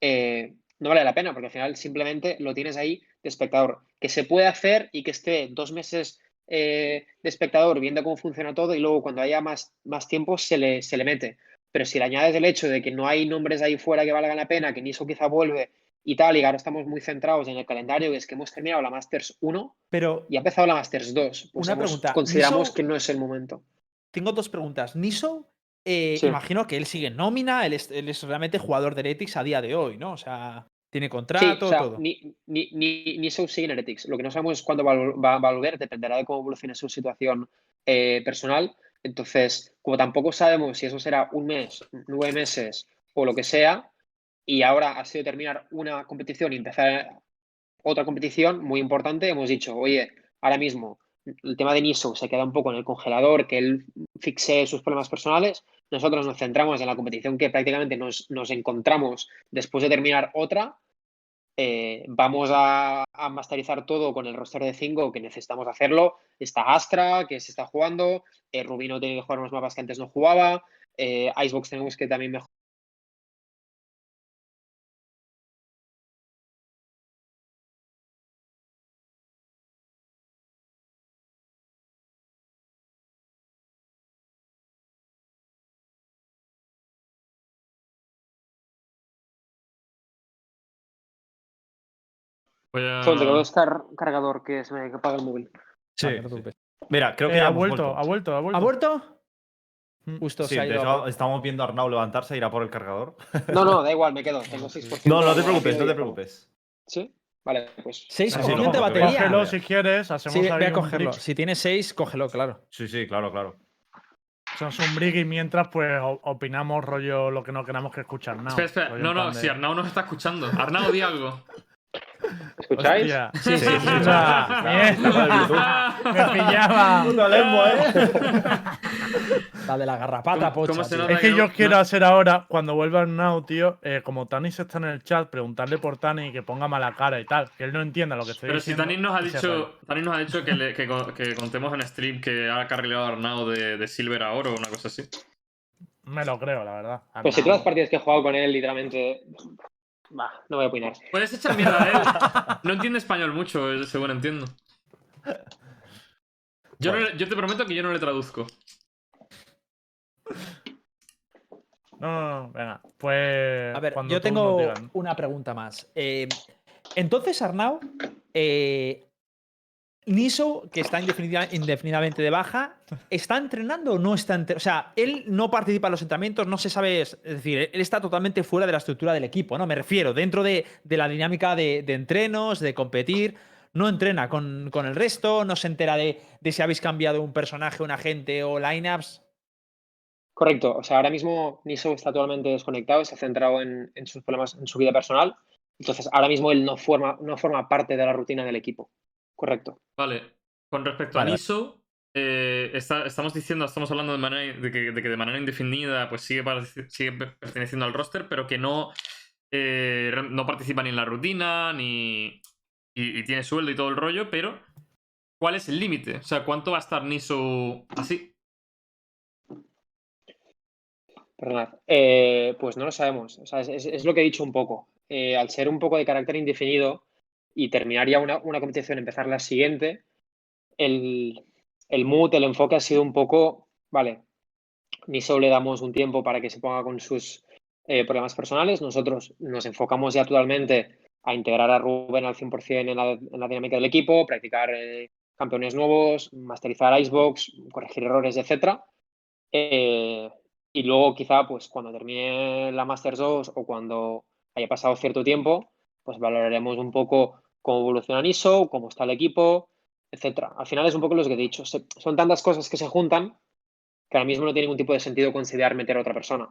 Speaker 6: eh, no vale la pena, porque al final simplemente lo tienes ahí de espectador. Que se puede hacer y que esté dos meses eh, de espectador viendo cómo funciona todo y luego cuando haya más, más tiempo se le, se le mete. Pero si le añades el hecho de que no hay nombres ahí fuera que valgan la pena, que Niso quizá vuelve y tal, y ahora estamos muy centrados en el calendario, que es que hemos terminado la Masters 1
Speaker 3: Pero
Speaker 6: y ha empezado la Masters 2. Pues
Speaker 3: Una
Speaker 6: hemos-
Speaker 3: pregunta,
Speaker 6: Consideramos
Speaker 3: Niso-
Speaker 6: que no es el momento.
Speaker 3: tengo dos preguntas. Niso, eh,
Speaker 6: Sí.
Speaker 3: imagino que él sigue en nómina, él es, él es realmente jugador de Heretics a día de hoy, ¿no? O sea, tiene
Speaker 6: Sí,
Speaker 3: contrato,
Speaker 6: o sea,
Speaker 3: todo.
Speaker 6: ni, ni, ni, ni sigue en Heretics. Lo que no sabemos es cuándo va, va- va a volver, dependerá de cómo evolucione su situación eh, personal. Entonces, como tampoco sabemos si eso será un mes, nueve meses o lo que sea, y ahora ha sido terminar una competición y empezar otra competición muy importante, hemos dicho, oye, ahora mismo el tema de Niso se queda un poco en el congelador, que él fixe sus problemas personales. Nosotros nos centramos en la competición que prácticamente nos, nos encontramos después de terminar otra. Eh, vamos a, masterizar todo con el roster de 5 que necesitamos hacerlo. Está Astra, que se está jugando. Eh, Rubino tiene que jugar unos mapas que antes no jugaba. Eh, Icebox tenemos que también mejorar.
Speaker 1: A-
Speaker 6: Solo tengo que buscar cargador que se me apaga el móvil.
Speaker 2: Sí,
Speaker 3: Vale, no te
Speaker 2: sí.
Speaker 3: preocupes.
Speaker 2: Mira, creo que
Speaker 5: Eh,
Speaker 2: ya
Speaker 5: ha, vuelto, ha vuelto, ha vuelto,
Speaker 3: ¿Ha vuelto?
Speaker 5: Mm.
Speaker 3: Justo
Speaker 2: Sí,
Speaker 3: se ha
Speaker 2: de hecho, estamos viendo a Arnau levantarse e ir a por el cargador.
Speaker 6: No, no, da igual, me quedo. Tengo 6%.
Speaker 2: No, no te preocupes, no te preocupes.
Speaker 6: ¿Sí? Vale, pues.
Speaker 3: 6
Speaker 2: Sí, no,
Speaker 3: de batería.
Speaker 5: Cógelo si quieres, hacemos
Speaker 3: Sí,
Speaker 5: ahí
Speaker 3: voy a cogerlo. Si tiene 6, cógelo, claro.
Speaker 2: Sí, sí, claro, claro.
Speaker 5: Hacemos un brick y mientras pues opinamos rollo lo que no queramos que escuchar nada.
Speaker 4: espera, No, no,
Speaker 5: de-
Speaker 4: si Arnau nos está escuchando. Arnau, di algo.
Speaker 6: ¿Escucháis?
Speaker 5: Hostia.
Speaker 3: Sí, sí, sí.
Speaker 5: Mierda. Me pillaba.
Speaker 2: Puta lengua, eh.
Speaker 3: La de la garrapata,
Speaker 4: ¿Cómo-
Speaker 3: pocha.
Speaker 4: cómo se?
Speaker 5: Es que yo
Speaker 4: no-
Speaker 5: quiero hacer ahora, cuando vuelva el Now, tío, eh, como Tanis está en el chat, preguntarle por Tanis y que ponga mala cara y tal. Que él no entienda lo que estoy
Speaker 4: Pero si
Speaker 5: diciendo.
Speaker 4: Tanis nos ha dicho, Tanis nos ha dicho que, le- que, co- que contemos en stream que ha carrilado a Arnau de, de Silver a Oro o una cosa así.
Speaker 5: Me lo creo, la verdad.
Speaker 6: Pues si
Speaker 5: Arnau.
Speaker 6: todas las partidas que he jugado con él, literalmente. Va, no voy a opinar.
Speaker 4: Puedes echar mierda a él. No entiende español mucho, según entiendo. Yo, no le- yo te prometo que yo no le traduzco.
Speaker 5: No, no, no, venga. Pues.
Speaker 3: A ver,
Speaker 5: cuando
Speaker 3: yo tengo
Speaker 5: digan.
Speaker 3: una pregunta más. Eh, entonces, Arnau, eh, Niso, que está indefinida- indefinidamente de baja, ¿está entrenando o no está entrenando? O sea, él no participa en los entrenamientos, no se sabe, es decir, él está totalmente fuera de la estructura del equipo, ¿no? Me refiero, dentro de, la dinámica de, entrenos, de competir, no entrena con, el resto, no se entera de, si habéis cambiado un personaje, un agente o lineups.
Speaker 6: Correcto. O sea, ahora mismo Niso está totalmente desconectado, se ha centrado en, sus problemas, en su vida personal. Entonces, ahora mismo él no forma parte de la rutina del equipo. Correcto.
Speaker 4: Vale. Con respecto
Speaker 3: Vale.
Speaker 4: a Niso, eh, está- estamos diciendo, estamos hablando de, manera, de, que, de que de manera indefinida pues sigue, sigue perteneciendo al roster, pero que no, eh, no participa ni en la rutina, ni. Y, y tiene sueldo y todo el rollo, pero. ¿Cuál es el límite? O sea, ¿cuánto va a estar Niso así?
Speaker 6: Perdonad. Eh, pues no lo sabemos. O sea, es, es- es lo que he dicho un poco. Eh, al ser un poco de carácter indefinido y terminar ya una, una competición, empezar la siguiente, el, el mood, el enfoque ha sido un poco, vale, ni solo le damos un tiempo para que se ponga con sus eh, problemas personales, nosotros nos enfocamos ya totalmente a integrar a Rubén al 100% en la, en la dinámica del equipo, practicar eh, campeones nuevos, masterizar Icebox, corregir errores, etcétera. Eh, y luego quizá pues cuando termine la Masters 2 o cuando haya pasado cierto tiempo, pues valoraremos un poco cómo evoluciona ISO, cómo está el equipo, etcétera. Al final es un poco lo que he dicho. Son tantas cosas que se juntan que ahora mismo no tiene ningún tipo de sentido considerar meter a otra persona.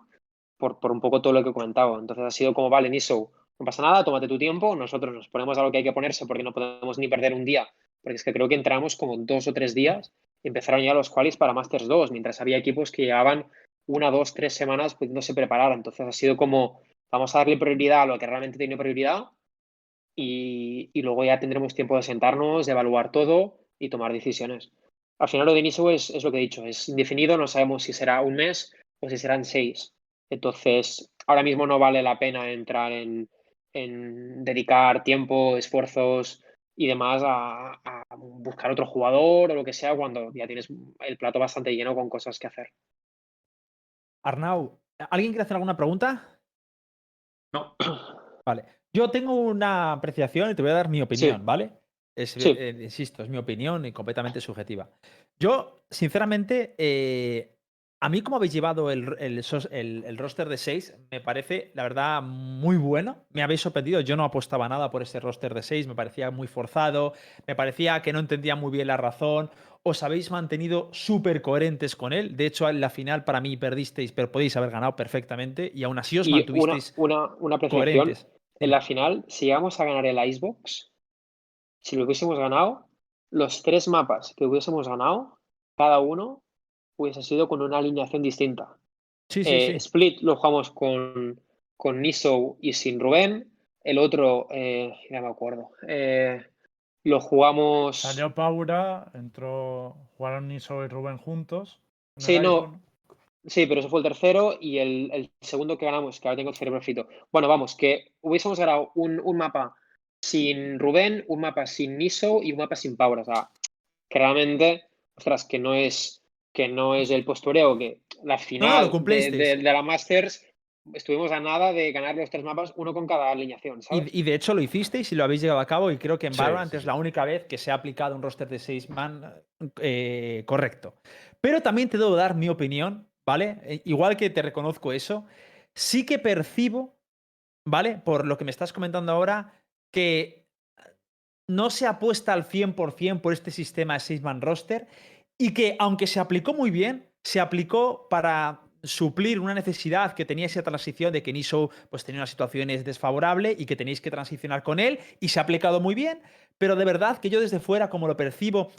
Speaker 6: Por, por un poco todo lo que he comentado. Entonces ha sido como, vale, Niso, no pasa nada, tómate tu tiempo, nosotros nos ponemos a lo que hay que ponerse porque no podemos ni perder un día, porque es que creo que entramos como dos o tres días y empezaron ya los qualis para Masters 2, mientras había equipos que llevaban una, dos, tres semanas pudiéndose preparar. Entonces ha sido como, vamos a darle prioridad a lo que realmente tiene prioridad y, y luego ya tendremos tiempo de sentarnos, de evaluar todo y tomar decisiones. Al final lo de Niso es, es lo que he dicho, es indefinido, no sabemos si será un mes o si serán seis. Entonces, ahora mismo no vale la pena entrar en, en dedicar tiempo, esfuerzos y demás a, a buscar otro jugador o lo que sea cuando ya tienes el plato bastante lleno con cosas que hacer.
Speaker 3: Arnau, ¿alguien quiere hacer alguna pregunta?
Speaker 4: No.
Speaker 3: Vale. Yo tengo una apreciación y te voy a dar mi opinión,
Speaker 6: Sí.
Speaker 3: ¿vale? Es,
Speaker 6: Sí.
Speaker 3: eh, insisto, es mi opinión y completamente subjetiva. Yo, sinceramente, eh, a mí como habéis llevado el, el el- el roster de 6, me parece, la verdad, muy bueno. Me habéis sorprendido. Yo no apostaba nada por ese roster de 6, me parecía muy forzado, me parecía que no entendía muy bien la razón. Os habéis mantenido súper coherentes con él. De hecho, en la final para mí perdisteis, pero podéis haber ganado perfectamente y aún así os
Speaker 6: Y una,
Speaker 3: mantuvisteis
Speaker 6: una, una apreciación,
Speaker 3: coherentes.
Speaker 6: En la final, si llegamos a ganar el Icebox, si lo hubiésemos ganado, los tres mapas que hubiésemos ganado, cada uno hubiese sido con una alineación distinta.
Speaker 3: Sí, sí,
Speaker 6: Eh,
Speaker 3: sí.
Speaker 6: Split lo jugamos con, con Niso y sin Rubén. El otro, eh, ya me acuerdo. eh, lo jugamos.
Speaker 5: Salió Paura, entró. Jugaron Niso y Rubén juntos.
Speaker 6: Sí, no. Sí, pero eso fue el tercero y el, el segundo que ganamos, que ahora tengo el cerebro frito. Bueno, vamos, que hubiésemos ganado un, un mapa sin Rubén, un mapa sin Niso y un mapa sin Paura. O sea, que realmente, ostras, que no es, que no es el postureo, que la final de,
Speaker 3: cumplisteis.
Speaker 6: de- de la Masters estuvimos a nada de ganar los tres mapas, uno con cada alineación, ¿sabes?
Speaker 3: Y, y de hecho lo hicisteis y lo habéis llevado a cabo y creo que en
Speaker 2: Sí,
Speaker 3: Valorant
Speaker 2: sí,
Speaker 3: es la única vez que se ha aplicado un roster de 6 man eh, correcto. Pero también te debo dar mi opinión, ¿vale? Eh, igual que te reconozco eso, sí que percibo, ¿vale? Por lo que me estás comentando ahora, que no se apuesta al 100% por este sistema de six-man roster y que, aunque se aplicó muy bien, se aplicó para suplir una necesidad que tenía esa transición de que Niso pues, tenía unas situaciones desfavorables y que tenéis que transicionar con él y se ha aplicado muy bien, pero de verdad que yo desde fuera, como lo percibo,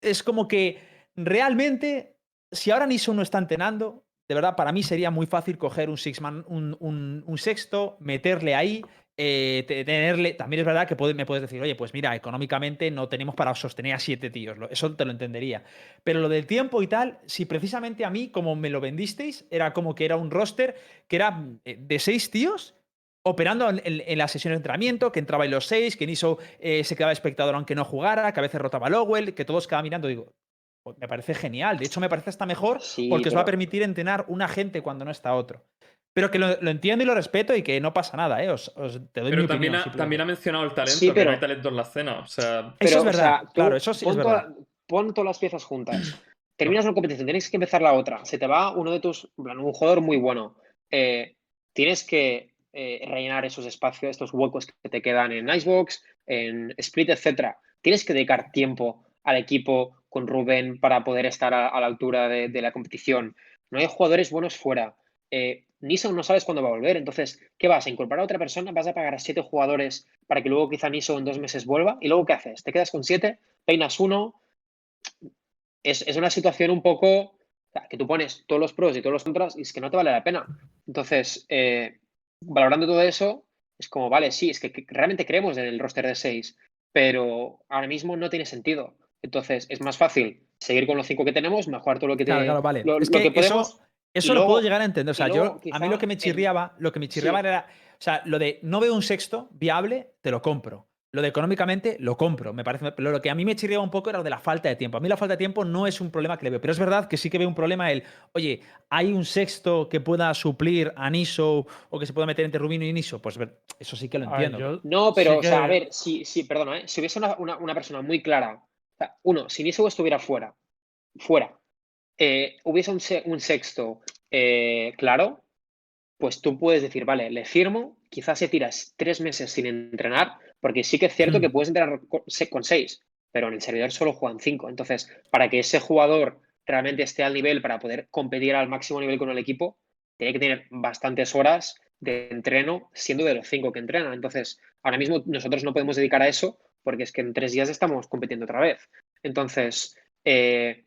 Speaker 3: es como que realmente, si ahora Niso no está entrenando, de verdad, para mí sería muy fácil coger un six-man, un, sexto, meterle ahí, eh, te- tenerle. También es verdad que me puedes decir, oye, pues mira, económicamente no tenemos para sostener a siete tíos. Eso te lo entendería. Pero lo del tiempo y tal, si precisamente a mí, como me lo vendisteis, era como que era un roster que era eh, de seis tíos. Operando en, en- en las sesiones de entrenamiento, que entraba en los seis, que Niso eh, se quedaba espectador aunque no jugara, que a veces rotaba Lowell, que todos quedaban mirando. Digo, me parece genial. De hecho, me parece hasta mejor
Speaker 6: Sí,
Speaker 3: porque os va a
Speaker 6: pero-
Speaker 3: permitir entrenar una gente cuando no está otro. Pero que lo, lo entiendo y lo respeto y que no pasa nada, ¿eh? Os, os- te doy mi
Speaker 4: Pero también
Speaker 3: opinión,
Speaker 4: ha, también ha mencionado el talento,
Speaker 6: Sí,
Speaker 4: que
Speaker 6: pero-
Speaker 4: no hay talento en la escena. O sea,
Speaker 3: Eso
Speaker 6: Pero,
Speaker 3: es
Speaker 6: o
Speaker 3: verdad,
Speaker 6: sea,
Speaker 3: claro, eso sí es
Speaker 6: pon
Speaker 3: verdad.
Speaker 6: toda- pon todas las piezas juntas. Terminas una competición, tienes que empezar la otra. Se te va uno de tus. un jugador muy bueno. Eh, tienes que eh, rellenar esos espacios, estos huecos que te quedan en Icebox, en Split, etcétera. Tienes que dedicar tiempo al equipo con Rubén para poder estar a, la altura de, la competición. No hay jugadores buenos fuera. Eh, no sabes cuándo va a volver. Entonces, ¿qué vas? ¿A incorporar a otra persona? ¿Vas a pagar a siete jugadores para que luego quizá Niso en dos meses vuelva? ¿Y luego qué haces? ¿Te quedas con siete? ¿Peinas uno? Es, es una situación un poco que tú pones todos los pros y todos los contras y es que no te vale la pena. Entonces, eh, valorando todo eso, es como, vale, sí, es que, que realmente creemos en el roster de seis, pero ahora mismo no tiene sentido. Entonces, es más fácil seguir con los cinco que tenemos, mejorar todo lo que,
Speaker 3: Claro,
Speaker 6: te-
Speaker 3: claro, vale.
Speaker 6: lo,
Speaker 3: es
Speaker 6: lo
Speaker 3: que,
Speaker 6: que podemos.
Speaker 3: eso, lo puedo llegar a entender. O sea, yo, a mí lo que me chirriaba, lo que me chirriaba
Speaker 6: Sí.
Speaker 3: era, o sea, lo de no veo un sexto viable, te lo compro. Lo de económicamente lo compro, me parece. Pero lo que a mí me chirriaba un poco era lo de la falta de tiempo. A mí la falta de tiempo no es un problema que le veo, pero es verdad que sí que veo un problema el, oye, hay un sexto que pueda suplir a Niso o que se pueda meter entre Rubino y Niso. Pues ver, eso sí que lo
Speaker 5: ver,
Speaker 3: entiendo.
Speaker 5: yo
Speaker 6: No, pero,
Speaker 5: sí
Speaker 6: o sea, a ver, si, si perdona, ¿eh? si hubiese una, una- una persona muy clara, sea, uno, si Niso estuviera fuera, fuera, eh, hubiese un, se- un sexto eh, claro, pues tú puedes decir, vale, le firmo, quizás se tiras tres meses sin entrenar, porque sí que es cierto
Speaker 3: Hmm.
Speaker 6: que puedes entrenar con, con seis, pero en el servidor solo juegan cinco. Entonces, para que ese jugador realmente esté al nivel para poder competir al máximo nivel con el equipo, tiene que tener bastantes horas de entreno siendo de los cinco que entrenan. Entonces, ahora mismo nosotros no podemos dedicar a eso porque es que en tres días estamos compitiendo otra vez. Entonces, eh,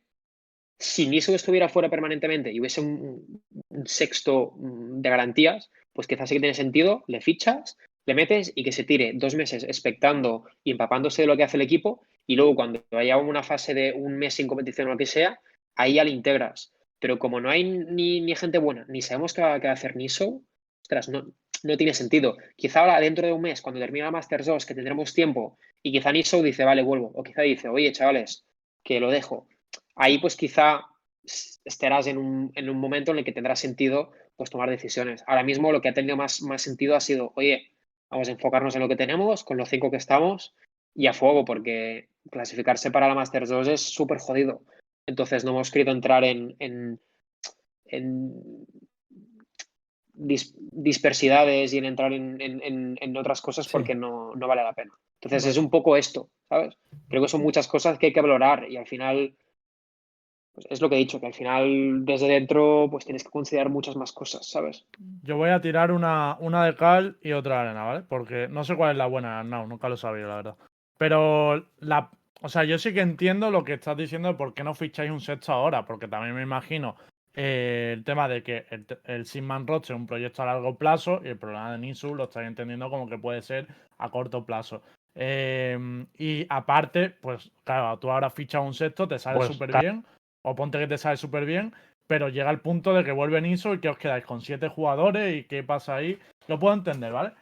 Speaker 6: si Niso estuviera fuera permanentemente y hubiese un, sexto mm, de garantías, pues quizás sí que tiene sentido, le fichas, le metes y que se tire dos meses expectando y empapándose de lo que hace el equipo y luego cuando haya una fase de un mes sin competición o lo que sea, ahí ya le integras. Pero como no hay ni, ni gente buena, ni sabemos qué va, qué va a hacer Niso, ostras, no, no tiene sentido. Quizá ahora dentro de un mes, cuando termine la Masters 2, que tendremos tiempo, y quizá Niso dice, vale, vuelvo. O quizá dice, oye, chavales, que lo dejo. Ahí pues quizá estarás en un, en un momento en el que tendrá sentido pues tomar decisiones. Ahora mismo lo que ha tenido más, más sentido ha sido, oye, vamos a enfocarnos en lo que tenemos, con los cinco que estamos, y a fuego, porque clasificarse para la Masters 2 es súper jodido. Entonces no hemos querido entrar en, en, en dis- dispersidades y en entrar en, en- en- otras cosas
Speaker 3: Sí.
Speaker 6: porque no, no vale la pena. Entonces es un poco esto, ¿sabes? Creo que son muchas cosas que hay que valorar y al final, pues es lo que he dicho, que al final desde dentro pues tienes que considerar muchas más cosas, ¿sabes?
Speaker 5: Yo voy a tirar una, una de cal y otra de arena, ¿vale? Porque no sé cuál es la buena, no, nunca lo he sabido, la verdad. Pero la, o sea, yo sí que entiendo lo que estás diciendo de por qué no ficháis un sexto ahora, porque también me imagino eh, el tema de que el, el Sigman Roche es un proyecto a largo plazo y el problema de Nisu lo estáis entendiendo como que puede ser a corto plazo. Eh, y aparte, pues claro, tú ahora fichas un sexto, te sale
Speaker 2: Pues,
Speaker 5: súper
Speaker 2: claro.
Speaker 5: bien, o ponte que te sale súper bien, pero llega el punto de que vuelve Niso y que os quedáis con siete jugadores y qué pasa ahí. Lo puedo entender, ¿vale?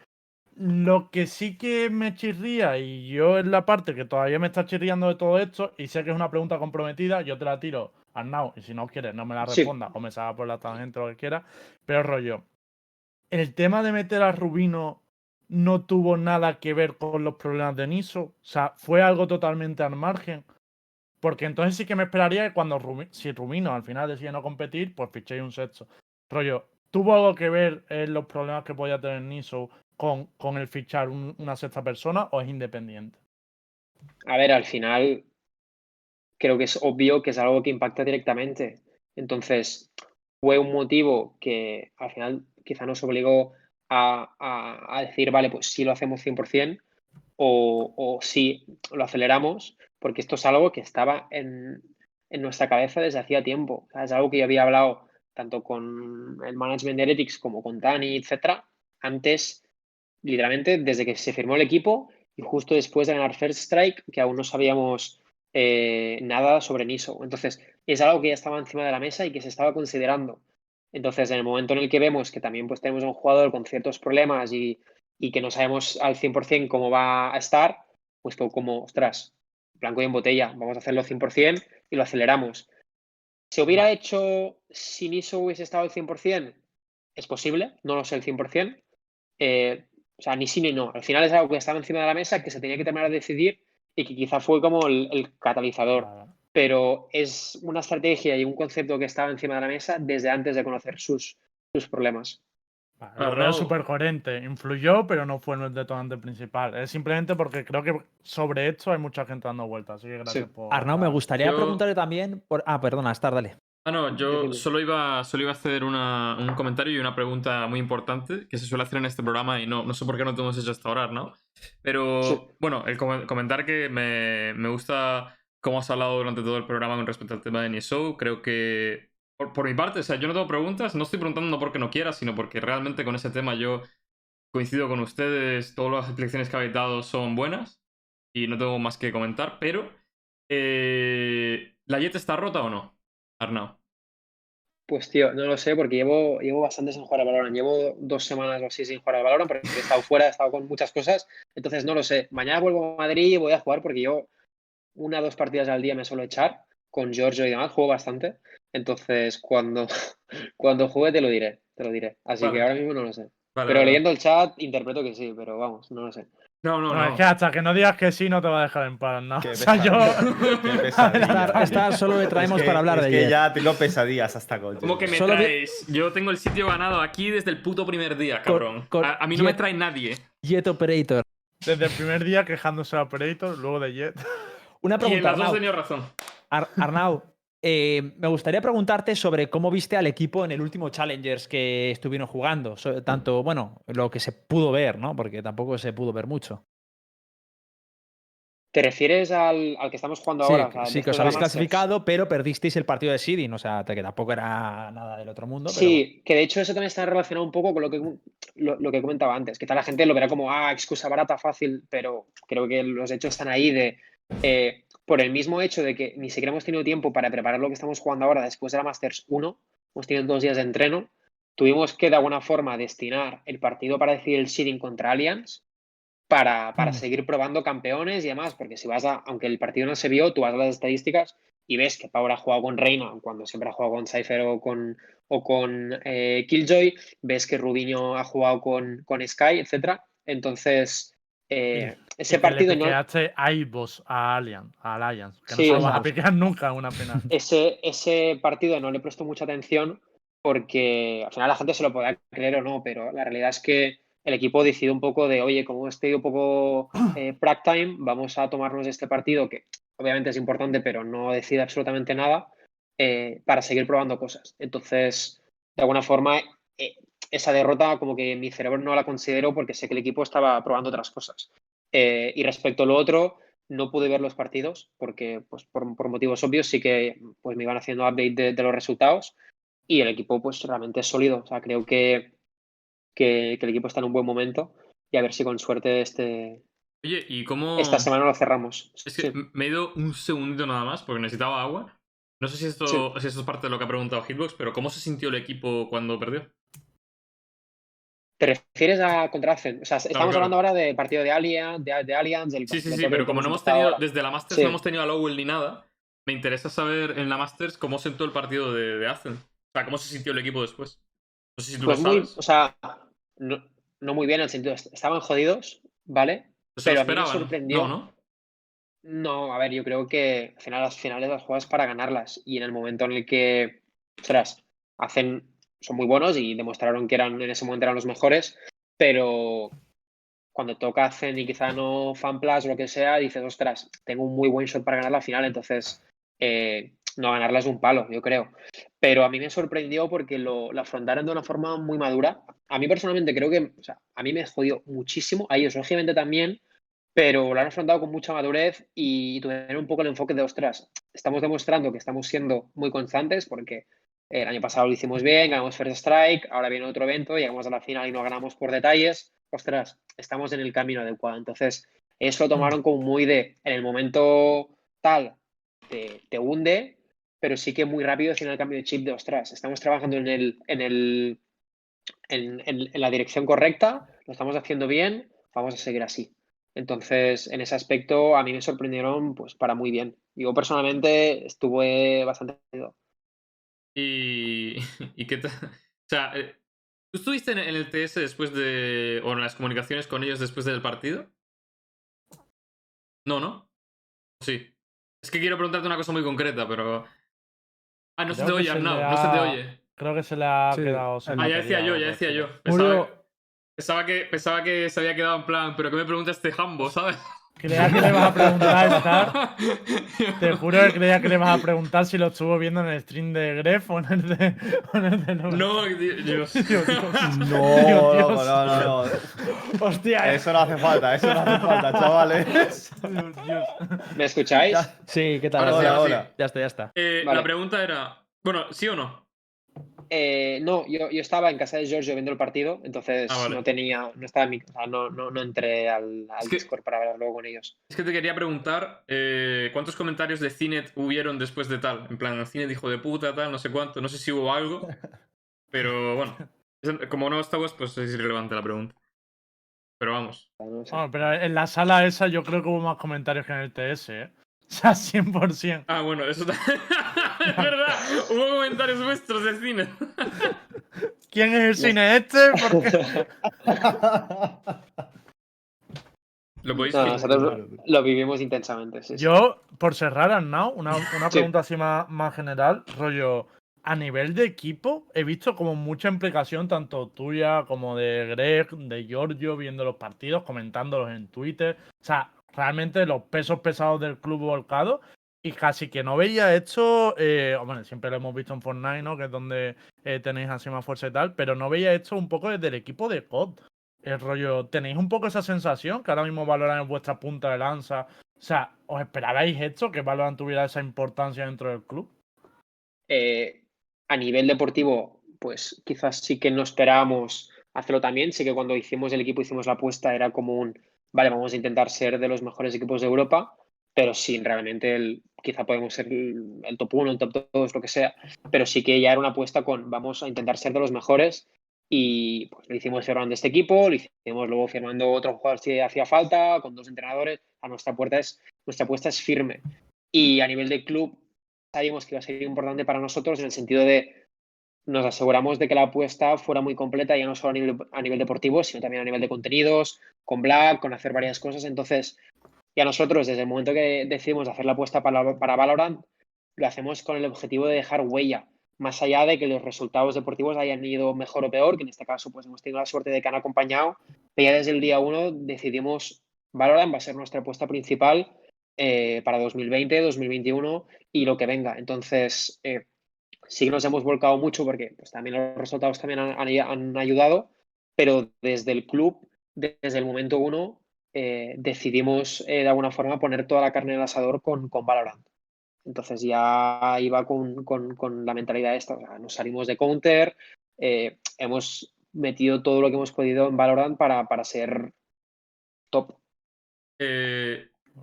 Speaker 5: Lo que sí que me chirría, y yo es la parte que todavía me está chirriando de todo esto, y sé que es una pregunta comprometida, yo te la tiro now, y si no quieres, no me la
Speaker 6: Sí.
Speaker 5: respondas o me salga por la tangente lo que quieras, pero rollo. El tema de meter a Rubino no tuvo nada que ver con los problemas de Niso, o sea, fue algo totalmente al margen. Porque entonces sí que me esperaría que cuando Rumi- si Rubino al final decide no competir, pues fichéis un sexto. Rollo, ¿tuvo algo que ver en los problemas que podía tener Niso con, con el fichar un- una sexta persona o es independiente?
Speaker 6: A ver, al final creo que es obvio que es algo que impacta directamente. Entonces, fue un motivo que al final quizá nos obligó a, decir, vale, pues sí lo hacemos 100% o, o sí lo aceleramos, porque esto es algo que estaba en, nuestra cabeza desde hacía tiempo. Es algo que yo había hablado tanto con el management de Heretics como con Dani, etcétera, antes, literalmente, desde que se firmó el equipo y justo después de ganar First Strike, que aún no sabíamos eh, nada sobre NISO. Entonces, es algo que ya estaba encima de la mesa y que se estaba considerando. Entonces, en el momento en el que vemos que también pues, tenemos a un jugador con ciertos problemas y, y que no sabemos al 100% cómo va a estar, pues como, ostras, blanco y en botella, vamos a hacerlo 100% y lo aceleramos. ¿Se hubiera hecho si NISO hubiese estado al 100%? Es posible, no lo sé el 100%. Eh, o sea, ni sí ni no. Al final es algo que estaba encima de la mesa, que se tenía que terminar de decidir y que quizá fue como el, el catalizador. Pero es una estrategia y un concepto que estaba encima de la mesa desde antes de conocer sus, sus problemas.
Speaker 5: Vale, veo
Speaker 4: no.
Speaker 5: súper coherente. Influyó, pero no fue el detonante principal. Es simplemente porque creo que sobre esto hay mucha gente dando vueltas. Así que gracias
Speaker 6: Sí.
Speaker 5: por.
Speaker 3: Arnau, me gustaría
Speaker 4: Yo-
Speaker 3: preguntarle también por. Ah, perdona, Star, dale.
Speaker 4: Ah, no, yo solo iba, solo iba a hacer una- un comentario y una pregunta muy importante que se suele hacer en este programa y no, no sé por qué no te hemos hecho hasta ahora, ¿no? Pero
Speaker 6: Sí.
Speaker 4: bueno, el com- comentar que me, me gusta cómo has hablado durante todo el programa con respecto al tema de NISO. Creo que, por, por mi parte, o sea, yo no tengo preguntas, no estoy preguntando no porque no quiera, sino porque realmente con ese tema yo coincido con ustedes, todas las explicaciones que habéis dado son buenas y no tengo más que comentar, pero eh, ¿la Jet está rota o no, Arnau?
Speaker 6: Pues tío, no lo sé, porque llevo, llevo bastante sin jugar al Valorant. Llevo dos semanas o así sin jugar al Valorant, porque he estado fuera, he estado con muchas cosas. Entonces no lo sé. Mañana vuelvo a Madrid y voy a jugar porque yo una o dos partidas al día me suelo echar. Con Giorgio y demás, juego bastante. Entonces, cuando, cuando juegue te lo diré, te lo diré. Así
Speaker 4: Vale.
Speaker 6: que ahora mismo no lo sé.
Speaker 4: Vale,
Speaker 6: Pero
Speaker 4: vale.
Speaker 6: leyendo el chat interpreto que sí, pero vamos, no lo sé.
Speaker 4: No, no,
Speaker 5: No,
Speaker 4: no.
Speaker 5: es que hasta que no digas que sí, no te va a dejar en paz, ¿no?
Speaker 2: Qué
Speaker 5: O sea, yo.
Speaker 2: pesadilla, qué pesadilla.
Speaker 3: Star, Star solo le traemos
Speaker 2: Es que-
Speaker 3: para hablar
Speaker 2: es
Speaker 3: de
Speaker 2: que
Speaker 3: Jet.
Speaker 2: ya tengo pesadillas hasta con
Speaker 4: ¿Cómo que me
Speaker 3: Solo
Speaker 4: traes? Yo tengo el sitio ganado aquí desde el puto primer día, cabrón.
Speaker 3: cor-
Speaker 4: a, a mí no me trae nadie.
Speaker 3: Jet Operator.
Speaker 5: Desde el primer día quejándose de Operator, luego de Jet.
Speaker 3: Una
Speaker 4: Y en
Speaker 3: pregunta,
Speaker 4: las dos
Speaker 3: Arnau.
Speaker 4: razón.
Speaker 3: Ar- Arnau, eh, me gustaría preguntarte sobre cómo viste al equipo en el último Challengers que estuvieron jugando. Tanto, bueno, lo que se pudo ver, ¿no? Porque tampoco se pudo ver mucho.
Speaker 6: ¿Te refieres al, al que estamos jugando
Speaker 3: Sí,
Speaker 6: ahora? O sea,
Speaker 3: sí, que os habéis clasificado, pero perdisteis el partido de Seeding. O sea, que tampoco era nada del otro mundo. pero-
Speaker 6: Sí, que de hecho eso también está relacionado un poco con lo que, lo, lo que comentaba antes. Quizá la gente lo verá como, ah, excusa barata, fácil, pero creo que los hechos están ahí de, eh, por el mismo hecho de que ni siquiera hemos tenido tiempo para preparar lo que estamos jugando ahora después de la Masters 1, hemos tenido dos días de entreno, tuvimos que de alguna forma destinar el partido para decidir el seeding contra Allianz para, para
Speaker 3: Mm.
Speaker 6: seguir probando campeones y demás, porque si vas a, aunque el partido no se vio, tú vas a las estadísticas y ves que Power ha jugado con Reina cuando siempre ha jugado con Cypher o con, o con eh, Killjoy, ves que Rubinho ha jugado con, con Sky, etcétera. Entonces, eh, ese partido
Speaker 5: que
Speaker 6: no,
Speaker 5: le piqueaste a Allianz. Que
Speaker 6: Sí,
Speaker 5: no se lo vas a nunca, una pena.
Speaker 6: ese, ese partido no le prestó mucha atención porque al final la gente se lo podrá creer o no, pero la realidad es que el equipo decidió un poco de, oye, como estoy un poco eh, prac time, vamos a tomarnos este partido que obviamente es importante, pero no decide absolutamente nada, eh, para seguir probando cosas. Entonces, de alguna forma, eh, esa derrota como que mi cerebro no la considero porque sé que el equipo estaba probando otras cosas. Eh, y respecto a lo otro, no pude ver los partidos porque, pues, por, por motivos obvios, sí que pues, me iban haciendo update de, de los resultados y el equipo, pues, realmente es sólido. O sea, creo que, que, que el equipo está en un buen momento y a ver si con suerte este,
Speaker 4: Oye, ¿y cómo...?
Speaker 6: esta semana lo cerramos.
Speaker 4: Es que
Speaker 6: Sí.
Speaker 4: me he ido un segundito nada más porque necesitaba agua. No sé si esto,
Speaker 6: Sí.
Speaker 4: si esto es parte de lo que ha preguntado Hitbox, pero ¿cómo se sintió el equipo cuando perdió?
Speaker 6: ¿Te refieres a contra Ascent? O sea, estamos
Speaker 4: claro.
Speaker 6: hablando ahora del partido de Allianz, de, de Allianz, del
Speaker 4: Sí, sí,
Speaker 6: del
Speaker 4: sí, pero como no hemos tenido,
Speaker 6: ahora.
Speaker 4: desde la Masters
Speaker 6: Sí.
Speaker 4: no hemos tenido a Lowell ni nada, me interesa saber en la Masters cómo sentó el partido de, de. O sea, cómo se sintió el equipo después. No sé si tú
Speaker 6: Pues
Speaker 4: lo
Speaker 6: muy, o sea, no, no muy bien en el sentido, est- estaban jodidos, ¿vale?
Speaker 4: ¿Se
Speaker 6: pero
Speaker 4: lo
Speaker 6: a mí me sorprendió.
Speaker 4: No, ¿no?
Speaker 6: No, a ver, yo creo que al final las finales las juegas para ganarlas. Y en el momento en el que, ostras, hacen, son muy buenos y demostraron que eran, en ese momento eran los mejores, pero cuando toca Zen y quizá no Fanplas o lo que sea, dices, ostras, tengo un muy buen shot para ganar la final, entonces eh, no ganarla es un palo, yo creo. Pero a mí me sorprendió porque lo, afrontaron de una forma muy madura. A mí personalmente creo que, o sea, a mí me jodió muchísimo, a ellos lógicamente también, pero lo han afrontado con mucha madurez y tuvieron un poco el enfoque de, ostras, estamos demostrando que estamos siendo muy constantes porque el año pasado lo hicimos bien, ganamos First Strike, ahora viene otro evento, llegamos a la final y no ganamos por detalles. Ostras, estamos en el camino adecuado. Entonces, eso lo tomaron como muy de, en el momento tal, te, te hunde, pero sí que muy rápido hicieron el cambio de chip de, ostras, estamos trabajando en, el, en, el, en, la dirección correcta, lo estamos haciendo bien, vamos a seguir así. Entonces, en ese aspecto, a mí me sorprendieron pues para muy bien. Yo personalmente estuve bastante...
Speaker 4: Y, y qué tal. O sea, eh, ¿tú estuviste en, el TS después de. o en las comunicaciones con ellos después del partido? No, ¿no? Sí. Es que quiero preguntarte una cosa muy concreta, pero. Ah, no se te oye, Arnau, no se te oye.
Speaker 5: Creo que se le ha
Speaker 7: Sí,
Speaker 5: quedado
Speaker 4: Ah, ya decía yo, ya decía yo. Pensaba, que, pensaba que se había quedado en plan, pero ¿qué me pregunta este Hambo, sabes?
Speaker 5: Creía que le vas a preguntar, Star. Te juro que creía que le vas a preguntar si lo estuvo viendo en el stream de Gref o en el de. en el de
Speaker 4: No, Dios.
Speaker 5: Dios, Dios.
Speaker 2: No,
Speaker 5: Dios.
Speaker 2: loco, no, no, no.
Speaker 5: Hostia,
Speaker 2: Eso no hace falta, eso no hace falta, chavales.
Speaker 5: Dios, Dios.
Speaker 6: ¿Me escucháis?
Speaker 3: Sí, ¿qué tal?
Speaker 4: Ahora sí,
Speaker 2: Hola,
Speaker 4: ahora sí.
Speaker 3: Ya está, ya está.
Speaker 4: Eh,
Speaker 6: Vale.
Speaker 4: La pregunta era. Bueno, ¿sí o no?
Speaker 6: Eh, no, yo, yo estaba en casa de Giorgio viendo el partido, entonces
Speaker 4: Ah, vale.
Speaker 6: no tenía, no estaba en mi, o sea, no, no, no entré al, al
Speaker 4: Es que-
Speaker 6: Discord para hablar luego con ellos.
Speaker 4: Es que te quería preguntar eh, cuántos comentarios de Cinet hubieron después de tal. En plan, Cinet hijo de puta, tal, no sé cuánto. No sé si hubo algo. Pero bueno, como no estabas, pues es irrelevante la pregunta. Pero vamos.
Speaker 5: Pero en la sala esa yo creo que hubo más comentarios que en el TS, ¿eh? O sea, 100%.
Speaker 4: Ah, bueno, eso ta- es verdad. Hubo comentarios vuestros de Cinet.
Speaker 5: ¿Quién es el cine este? Porque
Speaker 4: Lo podéis
Speaker 6: No, nosotros lo, vivimos intensamente. sí,
Speaker 5: yo, por cerrar, Arnau, una, una
Speaker 6: Sí.
Speaker 5: pregunta así más, más general, rollo. A nivel de equipo, he visto como mucha implicación, tanto tuya como de Greg, de Giorgio, viendo los partidos, comentándolos en Twitter. O sea, realmente los pesos pesados del club volcado. Y casi que no veía esto, eh, bueno, siempre lo hemos visto en Fortnite, ¿no? Que es donde eh, tenéis así más fuerza y tal, pero no veía esto un poco desde el equipo de COD. El rollo, ¿tenéis un poco esa sensación que ahora mismo valoran vuestra punta de lanza? O sea, ¿os esperabais esto, que valoran tuviera esa importancia dentro del club?
Speaker 6: Eh, a nivel deportivo, pues quizás sí que no esperábamos hacerlo también. Sí que cuando hicimos el equipo, hicimos la apuesta, era como un, vale, vamos a intentar ser de los mejores equipos de Europa, pero sí, realmente el, quizá podemos ser el top 1, el top 2, lo que sea, pero sí que ya era una apuesta con, vamos a intentar ser de los mejores y pues lo hicimos firmando este equipo, lo hicimos luego firmando otro jugador si hacía falta, con dos entrenadores, a nuestra puerta es, nuestra apuesta es firme. Y a nivel de club, sabíamos que iba a ser importante para nosotros en el sentido de nos aseguramos de que la apuesta fuera muy completa, ya no solo a nivel, a nivel deportivo, sino también a nivel de contenidos, con Black, con hacer varias cosas. Entonces, ya nosotros, desde el momento que decidimos hacer la apuesta para, Valorant, lo hacemos con el objetivo de dejar huella, más allá de que los resultados deportivos hayan ido mejor o peor, que en este caso pues hemos tenido la suerte de que han acompañado, pero ya desde el día uno decidimos Valorant va a ser nuestra apuesta principal eh, para 2020, 2021 y lo que venga. Entonces, eh, sí nos hemos volcado mucho porque pues, también los resultados también han- han ayudado, pero desde el club, desde el momento uno, eh, decidimos eh, de alguna forma poner toda la carne en el asador con, con Valorant. Entonces ya iba con, con- con la mentalidad esta, o sea, nos salimos de counter, eh, hemos metido todo lo que hemos podido en Valorant para, para ser top.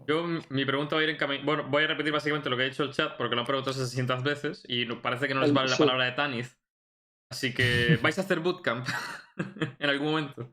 Speaker 4: Yo, mi pregunta va a ir en camino. Bueno, voy a repetir básicamente lo que ha dicho el chat porque lo han preguntado 600 veces y parece que no les vale la palabra de Taniz. Así que, ¿vais a hacer bootcamp en algún momento?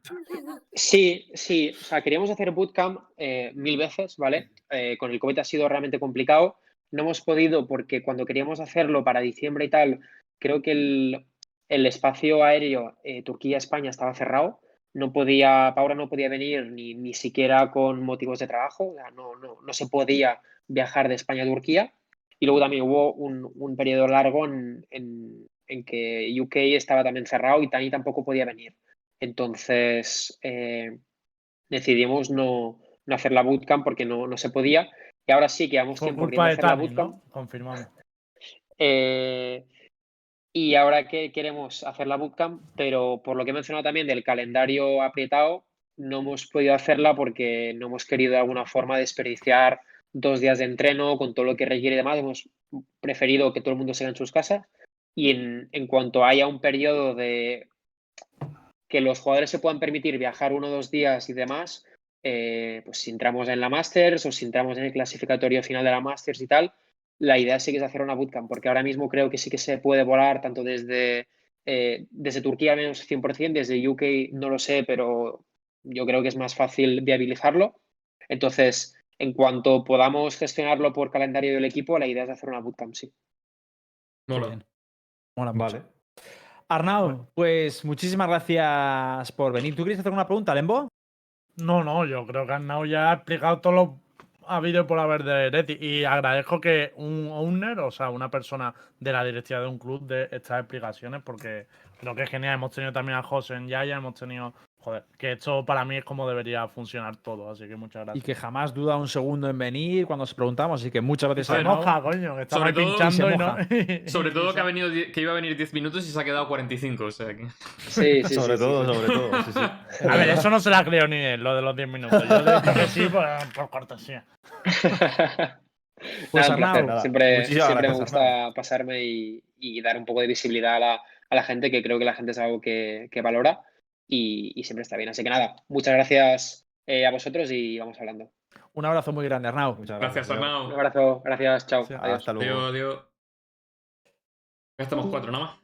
Speaker 6: Sí, sí, o sea, queríamos hacer bootcamp eh, mil veces, ¿vale? Eh, con el COVID ha sido realmente complicado. No hemos podido porque cuando queríamos hacerlo para diciembre y tal, creo que el, el espacio aéreo eh, Turquía-España estaba cerrado. No podía, Paula no podía venir ni, ni siquiera con motivos de trabajo, o sea, no, no, no se podía viajar de España a Turquía. Y luego también hubo un, un periodo largo en, en- en que UK estaba también cerrado y Tani tampoco podía venir. Entonces, eh, decidimos no, no hacer la bootcamp porque no, no se podía. Y ahora sí que llevamos
Speaker 5: Por
Speaker 6: tiempo
Speaker 5: culpa de
Speaker 6: hacer la bootcamp.
Speaker 5: ¿no? Confirmamos.
Speaker 6: Eh, y ahora que queremos hacer la bootcamp, pero por lo que he mencionado también del calendario apretado, no hemos podido hacerla porque no hemos querido de alguna forma desperdiciar dos días de entreno con todo lo que requiere y demás. Hemos preferido que todo el mundo siga en sus casas. Y en, en cuanto haya un periodo de que los jugadores se puedan permitir viajar uno o dos días y demás, eh, pues si entramos en la Masters o si entramos en el clasificatorio final de la Masters y tal, la idea sí que es hacer una bootcamp, porque ahora mismo creo que sí que se puede volar tanto desde, eh, desde Turquía menos 100%, desde UK no lo sé, pero yo creo que es más fácil viabilizarlo. Entonces, en cuanto podamos gestionarlo por calendario del equipo, la idea es hacer una bootcamp, sí.
Speaker 4: Mola.
Speaker 3: Mola mucho.
Speaker 2: Vale.
Speaker 3: Arnau, pues muchísimas gracias por venir. ¿Tú quieres hacer una pregunta, Lembo?
Speaker 5: No, no, yo creo que Arnau ya ha explicado todo lo habido por haber de Reti. Y agradezco que un owner, o sea, una persona de la directiva de un club, de estas explicaciones, porque creo que es genial. Hemos tenido también a José en Yaya, hemos tenido. Joder, que esto para mí es como debería funcionar todo, así que muchas
Speaker 3: Y
Speaker 5: gracias.
Speaker 3: que jamás duda un segundo en venir cuando os preguntamos. Así que muchas gracias,
Speaker 5: se moja, coño, que
Speaker 4: todo-
Speaker 5: pinchando
Speaker 3: se
Speaker 5: y no.
Speaker 4: Sobre todo
Speaker 5: y
Speaker 4: que, ha venido, que iba a venir 10 minutos y se ha quedado 45, o sea que...
Speaker 6: Sí, sí,
Speaker 2: sobre
Speaker 6: sí,
Speaker 2: todo,
Speaker 6: sí.
Speaker 2: sobre todo. sí, sí.
Speaker 5: A ver, eso no se la creo ni él, lo de los 10 minutos. Yo le dije que sí por, por cortesía.
Speaker 3: Pues,
Speaker 6: Nada, un
Speaker 3: Arnau,
Speaker 6: placer.
Speaker 2: nada.
Speaker 6: Siempre, siempre me gusta pasarme y, y dar un poco de visibilidad a la, a la gente, que creo que la gente es algo que, que valora y, y siempre está bien. Así que nada, muchas gracias eh, a vosotros y vamos hablando.
Speaker 3: Un abrazo muy grande, Arnau.
Speaker 2: Muchas
Speaker 4: Gracias,
Speaker 2: Leo.
Speaker 6: Un
Speaker 4: Arnau.
Speaker 6: abrazo, gracias, chao.
Speaker 3: Sí,
Speaker 6: adiós.
Speaker 2: Hasta luego.
Speaker 4: Adiós, adiós. Ya estamos cuatro, nada más.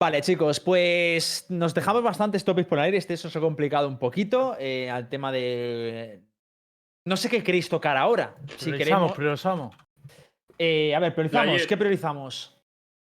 Speaker 3: Vale, chicos, pues nos dejamos bastantes topics por aire. Este eso se ha complicado un poquito eh, al tema de. No sé qué queréis tocar ahora. Si
Speaker 5: Priorizamos,
Speaker 3: queremos.
Speaker 5: priorizamos.
Speaker 3: Eh, a ver, priorizamos. ¿Qué priorizamos?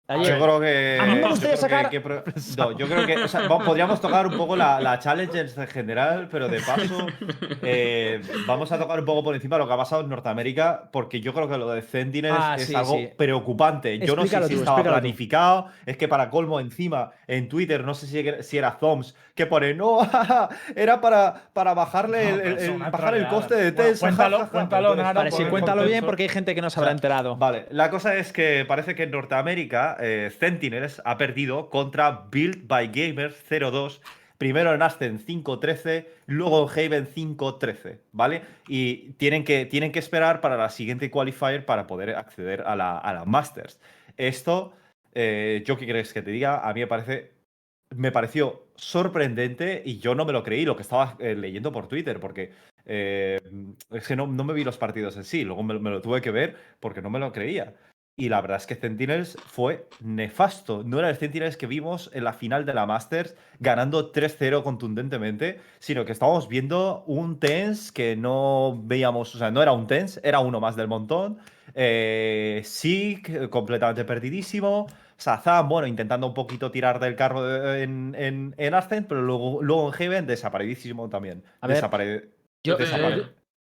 Speaker 3: Ayer.
Speaker 2: Yo creo que.
Speaker 3: A mí me
Speaker 2: yo
Speaker 3: gustaría
Speaker 2: creo que-
Speaker 3: sacar-
Speaker 2: que pro- no, yo creo que. o sea, va- podríamos tocar un poco la, la Challengers en general, pero de paso. eh, vamos a tocar un poco por encima lo que ha pasado en Norteamérica, porque yo creo que lo de Sentinels
Speaker 3: Ah,
Speaker 2: es
Speaker 3: sí,
Speaker 2: algo
Speaker 3: sí.
Speaker 2: preocupante. Yo no sé si
Speaker 3: tú,
Speaker 2: estaba
Speaker 3: tú.
Speaker 2: planificado, es que para colmo encima en Twitter, no sé si, si era Thoms, que pone, no, era para, para bajarle
Speaker 5: No,
Speaker 2: el, bajar el coste de
Speaker 5: Bueno,
Speaker 2: test.
Speaker 5: cuéntalo,
Speaker 2: jajaja.
Speaker 5: cuéntalo,
Speaker 2: Entonces,
Speaker 5: Nara,
Speaker 3: Vale, sí, cuéntalo bien porque hay gente que no se
Speaker 2: O
Speaker 3: habrá
Speaker 2: sea,
Speaker 3: enterado.
Speaker 2: Vale, la cosa es que parece que en Norteamérica eh, Sentinels ha perdido contra Build by Gamers 02. Primero en Ascen 5-13, luego en Haven 5-13, ¿vale? Y tienen que, tienen que esperar para la siguiente qualifier para poder acceder a la, a Masters. Esto, eh, yo qué crees que te diga, a mí me parece me pareció sorprendente y yo no me lo creí lo que estaba eh, leyendo por Twitter, porque eh, es que no, no me vi los partidos en sí, luego me lo tuve que ver porque no me lo creía. Y la verdad es que Sentinels fue nefasto. No era el Sentinels que vimos en la final de la Masters ganando 3-0 contundentemente, sino que estábamos viendo un TENS que no veíamos, o sea, no era un TENS, era uno más del montón. Eh, Sig, completamente perdidísimo. Sazam, bueno, intentando un poquito tirar del carro en, en, en Ascent, pero luego, luego en Heaven desaparecidísimo también.
Speaker 3: A ver,
Speaker 2: Desapare-
Speaker 3: yo-
Speaker 4: eh,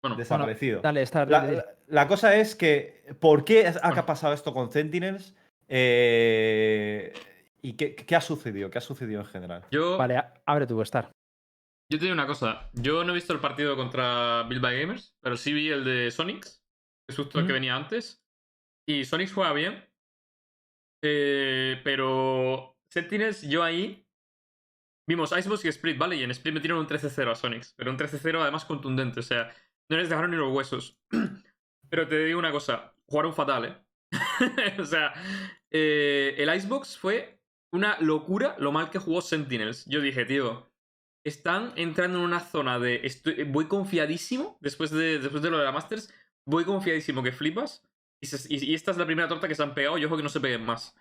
Speaker 4: Bueno,
Speaker 2: desaparecido.
Speaker 3: Dale, está.
Speaker 2: La,
Speaker 3: dale.
Speaker 2: la- la cosa es que, ¿por qué ha
Speaker 4: Bueno.
Speaker 2: pasado esto con Sentinels? Eh, ¿Y qué, qué ha sucedido? ¿Qué ha sucedido en general?
Speaker 4: yo,
Speaker 3: Vale, abre tu Star.
Speaker 4: yo te digo una cosa. Yo no he visto el partido contra Build by Gamers, pero sí vi el de Sonics, que es justo el que venía antes. Y Sonics juega bien. Eh, pero Sentinels, yo ahí. Vimos Icebox y Split, ¿vale? Y en Split metieron un 13-0 a Sonics. Pero un 13-0 además contundente. O sea, no les dejaron ni los huesos. pero te digo una cosa. Jugaron fatal, ¿eh? o sea, eh, el Icebox fue una locura lo mal que jugó Sentinels. Yo dije, tío, están entrando en una zona de. estoy- voy confiadísimo después de, después de lo de la Masters. Voy confiadísimo que flipas. Y, se- y- y esta es la primera torta que se han pegado. Yo ojo que no se peguen más.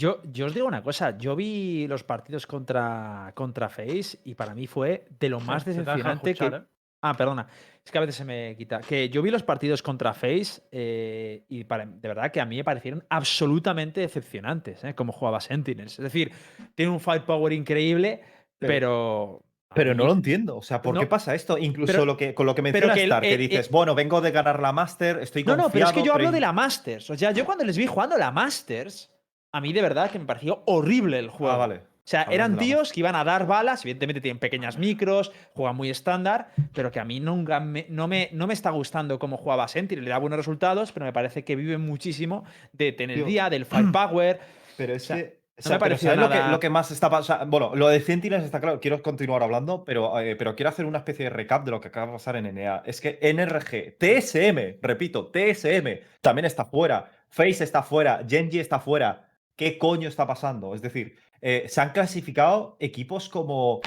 Speaker 3: Yo, yo os digo una cosa, yo vi los partidos contra, contra Face y para mí fue de lo más decepcionante que.
Speaker 5: escuchar, ¿eh?
Speaker 3: Ah, perdona. Es que a veces se me quita. Que yo vi los partidos contra Face eh, y para- de verdad que a mí me parecieron absolutamente decepcionantes, ¿eh? Como jugaba Sentinels. Es decir, tiene un firepower increíble, pero.
Speaker 2: Pero no lo entiendo. O sea, ¿por
Speaker 3: No,
Speaker 2: qué pasa esto? Incluso
Speaker 3: pero-
Speaker 2: lo que, con lo que
Speaker 3: pero
Speaker 2: menciona
Speaker 3: que el-
Speaker 2: Star, que
Speaker 3: el-
Speaker 2: dices,
Speaker 3: el-
Speaker 2: bueno, vengo de ganar la Master, estoy
Speaker 3: No,
Speaker 2: confiado.
Speaker 3: no, pero es que yo hablo de la Masters. O sea, yo cuando les vi jugando la Masters, a mí de verdad que me pareció horrible el juego.
Speaker 2: Ah, vale.
Speaker 3: Sea,
Speaker 2: Hablando
Speaker 3: eran tíos que iban a dar balas, evidentemente tienen pequeñas micros, juegan muy estándar, pero que a mí nunca me, no, me, no me está gustando cómo jugaba Sentinel. Le da buenos resultados, pero me parece que vive muchísimo de tener día, del firepower.
Speaker 2: Pero es
Speaker 3: sea,
Speaker 2: que.
Speaker 3: no
Speaker 2: o sea, pero ¿sabes lo, que,
Speaker 3: nada-
Speaker 2: lo que más está pasando? Bueno, lo de Sentinels está claro. Quiero continuar hablando, pero, eh, pero quiero hacer una especie de recap de lo que acaba de pasar en NA. Es que NRG, TSM, repito, TSM también está fuera. Face está fuera. Genji está fuera. ¿Qué coño está pasando? Es decir, eh, se han clasificado equipos como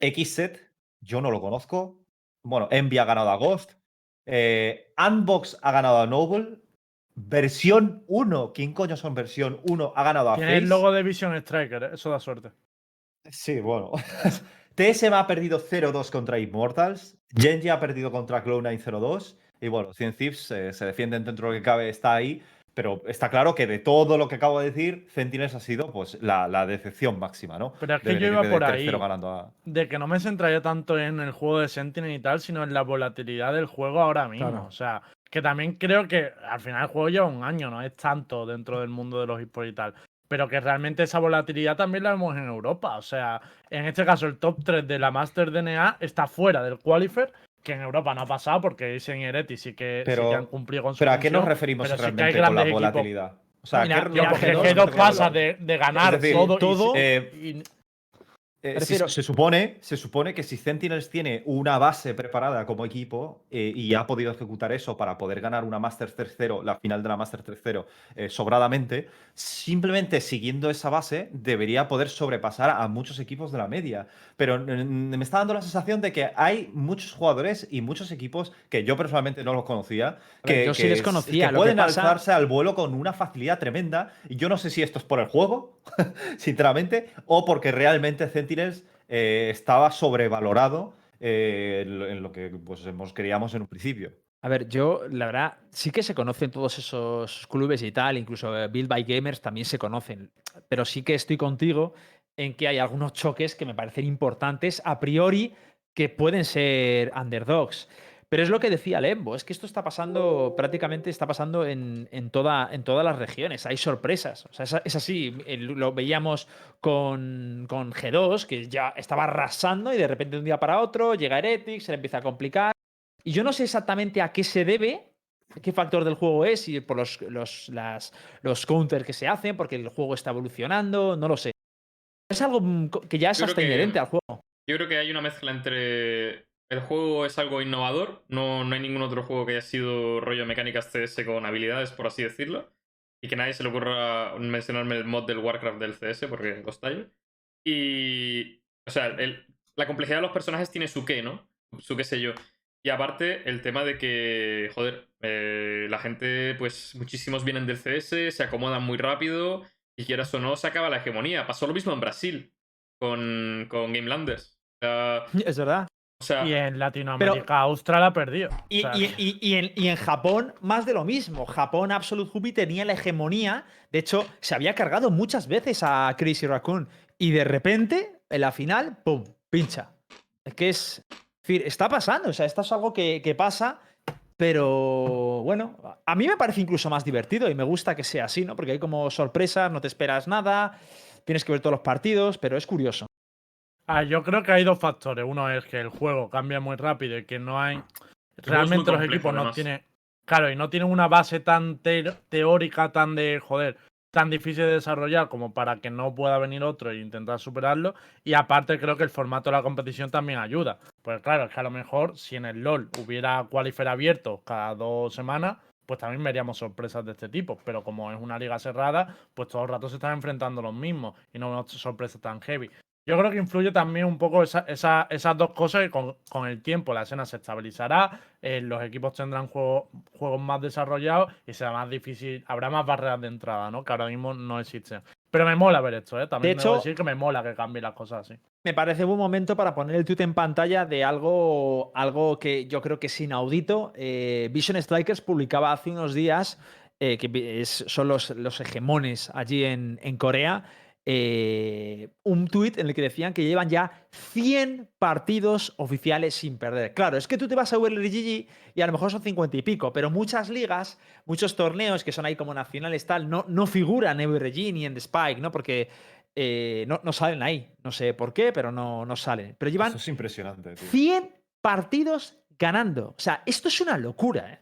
Speaker 2: XSET, yo no lo conozco. Bueno, Envy ha ganado a Ghost. eh, Unbox ha ganado a Noble. Versión 1, ¿quién coño son versión 1? Ha ganado a
Speaker 5: Tiene el logo de Vision Striker, ¿eh? eso da suerte.
Speaker 2: Sí, bueno. TSM ha perdido 0-2 contra Immortals. Genji ha perdido contra Cloud9 0-2. Y bueno, Cien Thieves eh, se defienden dentro de lo que cabe, está ahí. Pero está claro que de todo lo que acabo de decir, Sentinels ha sido pues la, la decepción máxima, ¿no?
Speaker 5: Pero es que
Speaker 2: De
Speaker 5: yo iba por ahí.
Speaker 2: a-
Speaker 5: de que no me centraría tanto en el juego de Sentinel y tal, sino en la volatilidad del juego ahora mismo.
Speaker 3: Claro.
Speaker 5: O sea, que también creo que al final el juego lleva un año, no es tanto dentro del mundo de los esports y tal. Pero que realmente esa volatilidad también la vemos en Europa. O sea, en este caso el top 3 de la Master DNA está fuera del Qualifier, que en Europa no ha pasado porque y Ereti sí que, sí que han cumplido con su
Speaker 2: Pero ¿a qué nos referimos
Speaker 5: sí que
Speaker 2: realmente con la
Speaker 5: equipos.
Speaker 2: volatilidad? O sea,
Speaker 3: Mira,
Speaker 2: ¿qué
Speaker 3: mira,
Speaker 2: nos
Speaker 5: Porque
Speaker 3: G2
Speaker 2: referimos
Speaker 5: G2
Speaker 2: con
Speaker 5: pasa de, de ganar
Speaker 2: decir,
Speaker 5: todo, y-
Speaker 3: todo-
Speaker 5: y,
Speaker 2: Eh, Si-
Speaker 3: refiero-
Speaker 2: se, supone, se supone que si Sentinels tiene una base preparada como equipo eh, y ha podido ejecutar eso para poder ganar una Masters 3-0, la final de la Masters 3-0, eh, sobradamente, simplemente siguiendo esa base debería poder sobrepasar a muchos equipos de la media. Pero me está dando la sensación de que hay muchos jugadores y muchos equipos que yo personalmente no los conocía, que,
Speaker 3: yo sí
Speaker 2: que
Speaker 3: les
Speaker 2: s-
Speaker 3: conocía,
Speaker 2: que pueden
Speaker 3: pasa-
Speaker 2: alzarse al vuelo con una facilidad tremenda. Y yo no sé si esto es por el juego, sinceramente, o porque realmente Sentinels eh, estaba sobrevalorado eh, en lo- en lo que pues, hemos queríamos en un principio.
Speaker 3: A ver, yo, la verdad, sí que se conocen todos esos clubes y tal, incluso eh, Build by Gamers también se conocen, pero sí que estoy contigo en que hay algunos choques que me parecen importantes a priori que pueden ser underdogs. Pero es lo que decía Lembo, es que esto está pasando, prácticamente está pasando en, en toda, en todas las regiones, hay sorpresas. O sea, es, es así, el- lo veíamos con, con G2, que ya estaba arrasando y de repente de un día para otro llega Heretics, se le empieza a complicar. Y yo no sé exactamente a qué se debe, qué factor del juego es, si por los, los, las, los counters que se hacen, porque el juego está evolucionando, no lo sé. Es algo mm, que ya es
Speaker 4: Yo
Speaker 3: hasta
Speaker 4: que-
Speaker 3: inherente al juego.
Speaker 4: Yo creo que hay una mezcla entre. El juego es algo innovador, no, no hay ningún otro juego que haya sido rollo mecánicas CS con habilidades, por así decirlo. Y que nadie se le ocurra mencionarme el mod del Warcraft del CS, porque costallo. Y. O sea, el- la complejidad de los personajes tiene su qué, ¿no? Su qué sé yo. Y aparte, el tema de que, joder, eh, la gente, pues muchísimos vienen del CS, se acomodan muy rápido, y quieras o no, se acaba la hegemonía. Pasó lo mismo en Brasil con, con Game Landers. O
Speaker 3: Es verdad.
Speaker 4: O sea,
Speaker 5: y en Latinoamérica, Austral ha perdido. O
Speaker 3: Y,
Speaker 5: sea,
Speaker 3: y- y- y en, y en Japón, más de lo mismo. Japón, Absolute Huppy tenía la hegemonía. De hecho, se había cargado muchas veces a Crazy Raccoon. Y de repente, en la final, ¡pum! Pincha. Es que es. está pasando. O sea, esto es algo que, que pasa. Pero bueno, a mí me parece incluso más divertido y me gusta que sea así, ¿no? Porque hay como sorpresas, no te esperas nada, tienes que ver todos los partidos, pero es curioso.
Speaker 5: Ah, yo creo que hay dos factores. Uno es que el juego cambia muy rápido y que no hay. Realmente los
Speaker 4: complejo,
Speaker 5: equipos no
Speaker 4: además.
Speaker 5: tienen. Claro, y no tienen una base tan te- teórica, tan de. Joder, tan difícil de desarrollar como para que no pueda venir otro e intentar superarlo. Y aparte, creo que el formato de la competición también ayuda. Pues claro, es que a lo mejor si en el LOL hubiera qualifier abierto cada dos semanas. Pues también veríamos sorpresas de este tipo. Pero como es una liga cerrada, pues todo el rato se están enfrentando los mismos. Y no vemos sorpresas tan heavy. Yo creo que influye también un poco esa- esa- esas dos cosas y con, con el tiempo la escena se estabilizará, eh, los equipos tendrán juego- juegos más desarrollados y será más difícil, habrá más barreras de entrada, ¿no? Que ahora mismo no existen. Pero me mola ver esto, ¿eh? También
Speaker 3: De
Speaker 5: debo
Speaker 3: hecho-
Speaker 5: decir que me mola que cambien las cosas así.
Speaker 3: Me parece buen momento para poner el tweet en pantalla de algo, algo que yo creo que es inaudito. Eh, Vision Strikers publicaba hace unos días, eh, que es- son los, los hegemones allí en, en Corea, eh, un tweet en el que decían que llevan ya 100 partidos oficiales sin perder. Claro, es que tú te vas a WLGG y a lo mejor son 50 y pico, pero muchas ligas, muchos torneos que son ahí como nacionales tal, no, no figuran en WRG ni en The Spike, ¿no? Porque eh, no, no salen ahí. No sé por qué, pero no, no salen. Pero llevan
Speaker 2: Eso es impresionante, tío.
Speaker 3: 100 partidos ganando. O sea, esto es una locura, ¿eh?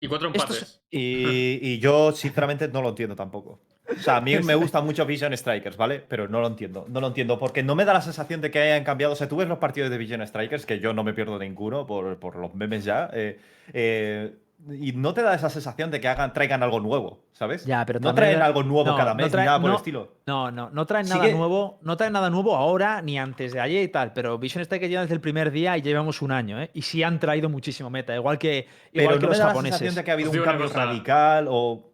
Speaker 4: Y cuatro empates.
Speaker 3: es-
Speaker 2: Y, y yo, sinceramente, no lo entiendo tampoco. O sea, a mí me gusta mucho Vision Strikers, ¿vale? Pero no lo entiendo. No lo entiendo porque no me da la sensación de que hayan cambiado. O sea, tú ves los partidos de Vision Strikers, que yo no me pierdo ninguno por, por los memes ya. eh, eh, y no te da esa sensación de que hagan, traigan algo nuevo, ¿sabes?
Speaker 3: Ya, pero
Speaker 2: no traen algo nuevo
Speaker 3: no,
Speaker 2: cada
Speaker 3: no
Speaker 2: mes
Speaker 3: trae-
Speaker 2: ni nada por el
Speaker 3: no.
Speaker 2: estilo.
Speaker 3: No, no, no traen nada
Speaker 2: que-
Speaker 3: nuevo, no traen nada nuevo ahora ni antes de ayer y tal, pero Vision Strike lleva desde el primer día y llevamos un año, ¿eh? Y sí han traído muchísimo meta, igual que,
Speaker 2: Pero
Speaker 3: igual
Speaker 2: no
Speaker 3: que
Speaker 2: me
Speaker 3: los
Speaker 2: da la
Speaker 3: japoneses.
Speaker 2: sensación de que ha habido un cambio radical o.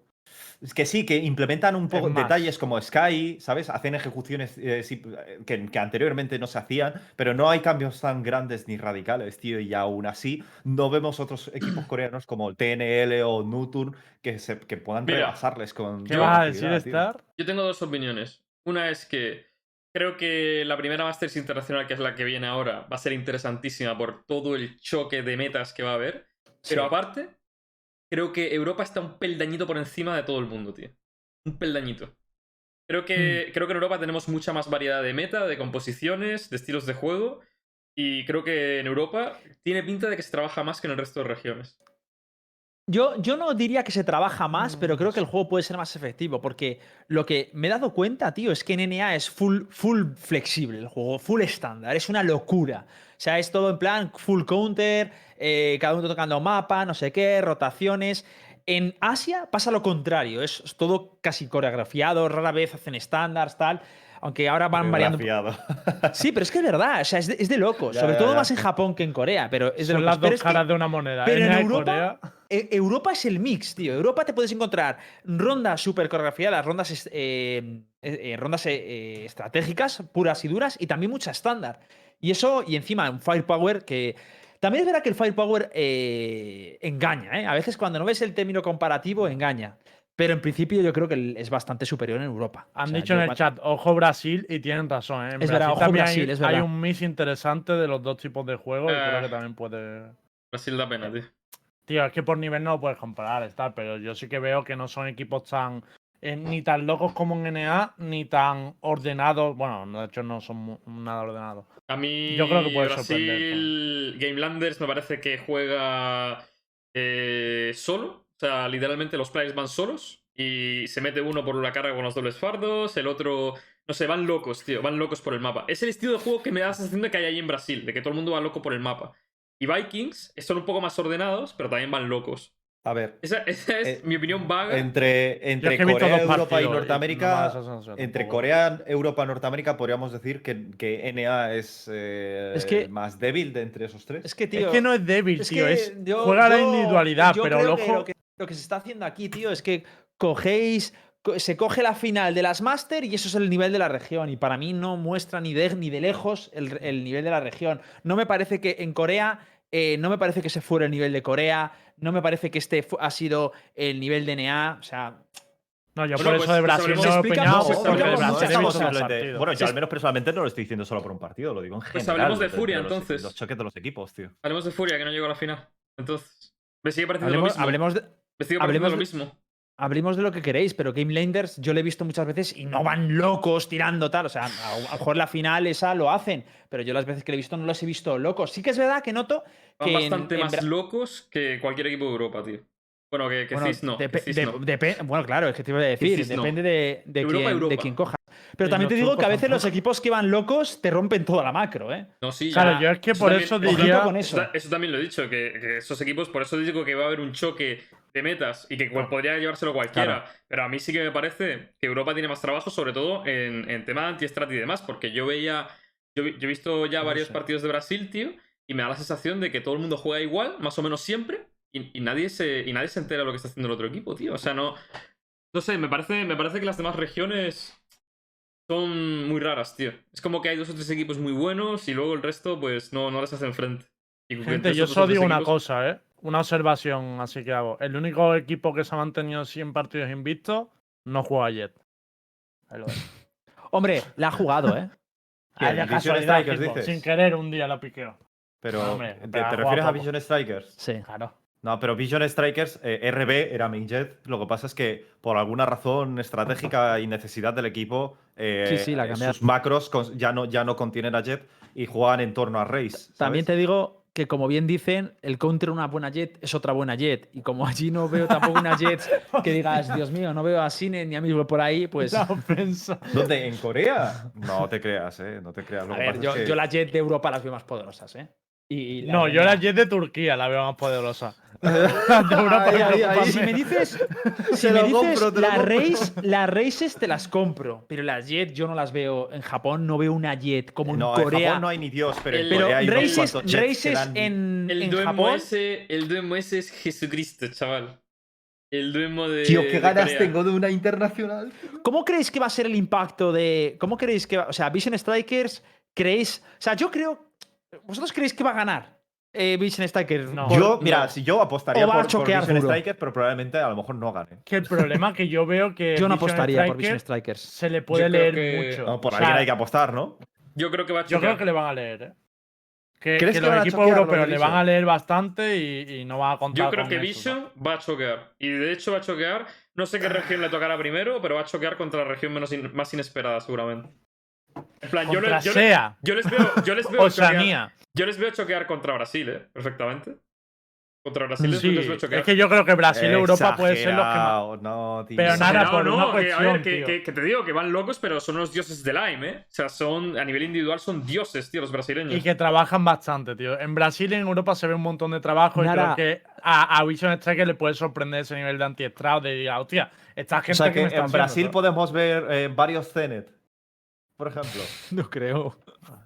Speaker 2: Es que sí, que implementan un poco detalles como Sky, ¿sabes? Hacen ejecuciones eh, sí, que, que anteriormente no se hacían, pero no hay cambios tan grandes ni radicales, tío. Y aún así, no vemos otros equipos coreanos como el TNL o Nuturn que, se, que puedan
Speaker 4: Mira,
Speaker 2: rebasarles con.
Speaker 5: ¿Qué
Speaker 4: Yo-
Speaker 5: vas a decir. Star?
Speaker 4: Yo tengo dos opiniones. Una es que creo que la primera Masters Internacional, que es la que viene ahora, va a ser interesantísima por todo el choque de metas que va a haber. Pero
Speaker 3: Sí.
Speaker 4: aparte, creo que Europa está un peldañito por encima de todo el mundo, tío. Un peldañito. Creo que, creo que en Europa tenemos mucha más variedad de meta, de composiciones, de estilos de juego. Y creo que en Europa tiene pinta de que se trabaja más que en el resto de regiones.
Speaker 3: Yo, yo no diría que se trabaja más, pero
Speaker 5: Mm,
Speaker 3: creo que el juego puede ser más efectivo, porque lo que me he dado cuenta, tío, es que en NA es full, full flexible el juego, full estándar, es una locura. O sea, es todo en plan full counter, eh, cada uno tocando mapa, no sé qué, rotaciones. En Asia pasa lo contrario, es todo casi coreografiado, rara vez hacen estándares, tal, aunque ahora van variando. Sí, pero es que es verdad, o sea, es de, es de locos,
Speaker 2: Ya,
Speaker 3: sobre
Speaker 2: ya,
Speaker 3: todo
Speaker 2: ya.
Speaker 3: más en Japón que en Corea, pero es de
Speaker 5: Son
Speaker 3: locos.
Speaker 5: las
Speaker 3: Pero
Speaker 5: dos
Speaker 3: es que-
Speaker 5: caras de una moneda.
Speaker 3: pero en
Speaker 5: NA y
Speaker 3: Europa- E- Europa es el mix, tío. Europa te puedes encontrar rondas súper coreografiadas, rondas, eh, eh, eh, rondas eh, eh, estratégicas, puras y duras, y también mucha estándar. Y eso, y encima un firepower que. También es verdad que el firepower eh, engaña, ¿eh? A veces cuando no ves el término comparativo, engaña. Pero en principio yo creo que es bastante superior en Europa. O
Speaker 5: Han
Speaker 3: sea,
Speaker 5: dicho en el chat, ojo Brasil, y tienen razón. ¿eh? En
Speaker 3: Es
Speaker 5: Brasil
Speaker 3: verdad, ojo
Speaker 5: también
Speaker 3: Brasil,
Speaker 5: hay,
Speaker 3: es
Speaker 5: hay
Speaker 3: verdad.
Speaker 5: un mix interesante de los dos tipos de juegos y creo
Speaker 4: Eh.
Speaker 5: que también puede.
Speaker 4: Brasil da pena, tío.
Speaker 5: Tío, es que por nivel no lo puedes comparar, está, pero yo sí que veo que no son equipos tan. eh, ni tan locos como en NA, ni tan ordenados. Bueno, de hecho no son nada ordenados.
Speaker 4: A mí
Speaker 5: Yo creo que puede
Speaker 4: Brasil Gamelanders me parece que juega eh, solo. O sea, literalmente los players van solos y se mete uno por una carga con los dobles fardos, el otro... No sé, van locos, tío, van locos por el mapa. Es el estilo de juego que me da la sensación de que hay ahí en Brasil, de que todo el mundo va loco por el mapa. Y Vikings son un poco más ordenados, pero también van locos.
Speaker 2: A ver,
Speaker 4: Esa, esa es
Speaker 2: Eh,
Speaker 4: mi opinión vaga.
Speaker 2: entre, entre Corea, Europa y
Speaker 5: no
Speaker 2: Norteamérica. Entre. Corea, Europa, Norteamérica, podríamos decir que, que NA es, eh,
Speaker 3: Es que-
Speaker 2: el más débil de entre esos tres.
Speaker 3: Es que, tío.
Speaker 5: Es que no es débil,
Speaker 3: Es
Speaker 5: tío.
Speaker 3: que
Speaker 5: es,
Speaker 3: yo-
Speaker 5: juega la
Speaker 3: yo-
Speaker 5: individualidad,
Speaker 3: yo
Speaker 5: pero
Speaker 3: creo
Speaker 5: el
Speaker 3: que
Speaker 5: ojo.
Speaker 3: lo, que, lo que se está haciendo aquí, tío, es que cogéis. co- Se coge la final de las Master y eso es el nivel de la región. Y para mí no muestra ni de, ni de lejos el, el nivel de la región. No me parece que en Corea. eh, no me parece que se fuera el nivel de Corea. No me parece que este ha sido el nivel de NA. O sea,
Speaker 5: No, yo
Speaker 4: Bueno,
Speaker 5: por
Speaker 4: pues,
Speaker 5: eso de
Speaker 4: pues
Speaker 5: Brasil no he opinado, de Brasil
Speaker 3: muchas
Speaker 5: he partidos.
Speaker 2: Bueno, yo al menos personalmente no lo estoy diciendo solo por un partido, lo digo en
Speaker 4: Pues
Speaker 2: general.
Speaker 4: hablemos de
Speaker 2: de
Speaker 4: Furia,
Speaker 2: los-
Speaker 4: entonces.
Speaker 2: Los choques de los equipos, tío.
Speaker 4: Hablemos de Furia, que no llegó a la final. Entonces, me sigue pareciendo
Speaker 3: hablemos,
Speaker 4: lo mismo.
Speaker 3: hablemos de,
Speaker 4: me
Speaker 3: hablemos
Speaker 4: lo
Speaker 3: de-
Speaker 4: mismo.
Speaker 3: hablemos de lo que queréis, pero Game Landers yo lo he visto muchas veces y no van locos tirando tal. O sea, a, a lo mejor la final esa lo hacen, pero yo las veces que lo he visto no los he visto locos. Sí que es verdad que noto
Speaker 4: Van
Speaker 3: que. en-
Speaker 4: bastante
Speaker 3: en
Speaker 4: más locos que cualquier equipo de Europa, tío. Bueno, que, que
Speaker 3: Bueno,
Speaker 4: CIS no. que
Speaker 3: depe-
Speaker 4: CIS
Speaker 3: de-
Speaker 4: no.
Speaker 3: depe- bueno, claro, es que te iba a decir,
Speaker 4: CIS no.
Speaker 3: depende de, de
Speaker 4: Europa,
Speaker 3: quién,
Speaker 4: Europa.
Speaker 3: de quién coja. Pero también te digo que a veces los equipos que van locos te rompen toda la macro, ¿eh?
Speaker 4: No, sí,
Speaker 5: Claro,
Speaker 4: ya.
Speaker 5: yo es que
Speaker 4: Eso
Speaker 5: por
Speaker 4: también-
Speaker 5: eso diría.
Speaker 3: con
Speaker 4: Eso,
Speaker 3: eso.
Speaker 4: eso también lo he dicho, que, que esos equipos, por eso digo que va a haber un choque de metas y que
Speaker 5: Claro.
Speaker 4: podría llevárselo cualquiera.
Speaker 3: Claro.
Speaker 4: Pero a mí sí que me parece que Europa tiene más trabajo, sobre todo en, en tema anti-strat y demás, porque yo veía. Yo, he visto ya
Speaker 5: No
Speaker 4: varios
Speaker 5: sé.
Speaker 4: partidos de Brasil, tío, y me da la sensación de que todo el mundo juega igual, más o menos siempre, y, y nadie, se, y nadie se entera de lo que está haciendo el otro equipo, tío. O sea, no. No sé, me parece, me parece que las demás regiones son muy raras, tío. Es como que hay dos o tres equipos muy buenos y luego el resto, pues, no, no les hacen frente. Y
Speaker 5: Gente, yo solo digo una cosa, ¿eh? Una observación así que hago. El único equipo que se ha mantenido 100 partidos invictos no juega Jet.
Speaker 3: Hombre, la ha jugado, ¿eh?
Speaker 5: Ah,
Speaker 2: ¿Quién?
Speaker 5: ya
Speaker 2: Vision
Speaker 5: casualidad,
Speaker 2: Strikers,
Speaker 5: equipo.
Speaker 2: dices?
Speaker 5: Sin querer un día la piqueo.
Speaker 2: Pero,
Speaker 5: Hombre,
Speaker 2: ¿te, refieres a. Vision Strikers?
Speaker 3: Sí.
Speaker 5: Claro.
Speaker 2: No, pero Vision Strikers, eh, RB era mainjet. Lo que pasa es que por alguna razón estratégica y necesidad del equipo, eh,
Speaker 3: Sí, sí, la
Speaker 2: eh, sus macros ya no, ya no contienen a Jet y juegan en torno a Race.
Speaker 3: También te digo que, como bien dicen, el counter una buena jet es otra buena jet. Y como allí no veo tampoco una jet que digas, Dios mío, no veo a Cine ni a Mismo por ahí, pues.
Speaker 5: La
Speaker 3: A
Speaker 5: ofensa.
Speaker 2: ¿Dónde? ¿En Corea? No te creas, ¿eh? No te creas. Lo que
Speaker 3: ver, yo,
Speaker 2: es que-
Speaker 3: yo la jet de Europa las veo más poderosas, ¿eh? Y, y la
Speaker 5: No,
Speaker 3: de
Speaker 5: yo la. Jet de Turquía la veo más poderosa. La de Europa
Speaker 2: Ahí,
Speaker 5: me
Speaker 2: ahí,
Speaker 5: preocupa
Speaker 2: ahí.
Speaker 3: Si me dices, si me dices
Speaker 2: compro, compro.
Speaker 3: race, las races te las compro, pero las jet yo no las veo. En Japón no veo una jet como en
Speaker 2: No, en
Speaker 3: Corea.
Speaker 2: Japón no hay ni Dios, pero en
Speaker 4: El-
Speaker 3: pero
Speaker 2: Corea hay unos
Speaker 3: races, races
Speaker 2: dan-
Speaker 3: en,
Speaker 4: El
Speaker 3: en
Speaker 4: duemo
Speaker 3: Japón.
Speaker 4: ese, el duemo ese es Jesucristo, chaval. El duemo de.
Speaker 2: Tío, qué
Speaker 4: de
Speaker 2: ganas
Speaker 4: Corea.
Speaker 2: tengo de una internacional.
Speaker 3: ¿Cómo creéis que va a ser el impacto de. ¿Cómo creéis que va. O sea, Vision Strikers, ¿creéis. O sea, yo creo. ¿Vosotros creéis que va a ganar eh, Vision Strikers?
Speaker 5: No.
Speaker 2: Yo, mira,
Speaker 4: no.
Speaker 2: si yo apostaría
Speaker 3: va
Speaker 2: por, por
Speaker 3: choquear
Speaker 2: Vision
Speaker 3: duro.
Speaker 2: Strikers, pero probablemente a lo mejor no gane.
Speaker 5: Que el problema que yo veo que
Speaker 3: yo no
Speaker 5: Vision
Speaker 3: apostaría por Vision
Speaker 5: Strikers se le puede
Speaker 4: Yo
Speaker 5: leer
Speaker 4: que-
Speaker 5: mucho.
Speaker 2: No, por
Speaker 5: O
Speaker 2: alguien hay que apostar, ¿no?
Speaker 4: Yo creo que va a
Speaker 5: Yo
Speaker 4: chocar.
Speaker 5: creo que le van a leer, ¿eh? Que,
Speaker 2: ¿Crees
Speaker 5: que
Speaker 2: que
Speaker 5: los equipos
Speaker 2: choquear
Speaker 5: europeos le van a leer bastante y, y no van a contar
Speaker 4: Yo creo
Speaker 5: con
Speaker 4: que
Speaker 5: eso,
Speaker 4: Vision va a choquear. Y de hecho va a choquear. No sé qué región le tocará primero, pero va a choquear contra la región menos in- más inesperada, seguramente. En plan, yo, le-
Speaker 5: Contra
Speaker 4: yo le-
Speaker 5: SEA,
Speaker 4: yo les veo, yo les veo choquear, yo les veo choquear contra Brasil, ¿eh? Perfectamente. Contra Brasil les,
Speaker 5: Sí,
Speaker 4: les veo choquear.
Speaker 5: es que yo creo que Brasil y Europa puede ser los que más.
Speaker 2: Exagerado, No, tío.
Speaker 5: Pero nada,
Speaker 4: no,
Speaker 5: por
Speaker 4: no,
Speaker 5: una
Speaker 4: que, a
Speaker 5: cuestión,
Speaker 4: ver, que,
Speaker 5: tío.
Speaker 4: que- que te digo que van locos, pero son los dioses del AIM, ¿eh? O sea, son, a nivel individual son dioses, tío, los brasileños.
Speaker 5: Y que trabajan bastante, tío. En Brasil y en Europa se ve un montón de trabajo
Speaker 3: Nara.
Speaker 5: y creo que a, a Vision Strike le puede sorprender ese nivel de anti-estrado de diga, hostia, esta gente
Speaker 2: O sea
Speaker 5: que, me
Speaker 2: que
Speaker 5: está
Speaker 2: en
Speaker 5: haciendo,
Speaker 2: Brasil podemos ver eh, varios Zenet, por ejemplo.
Speaker 3: No creo.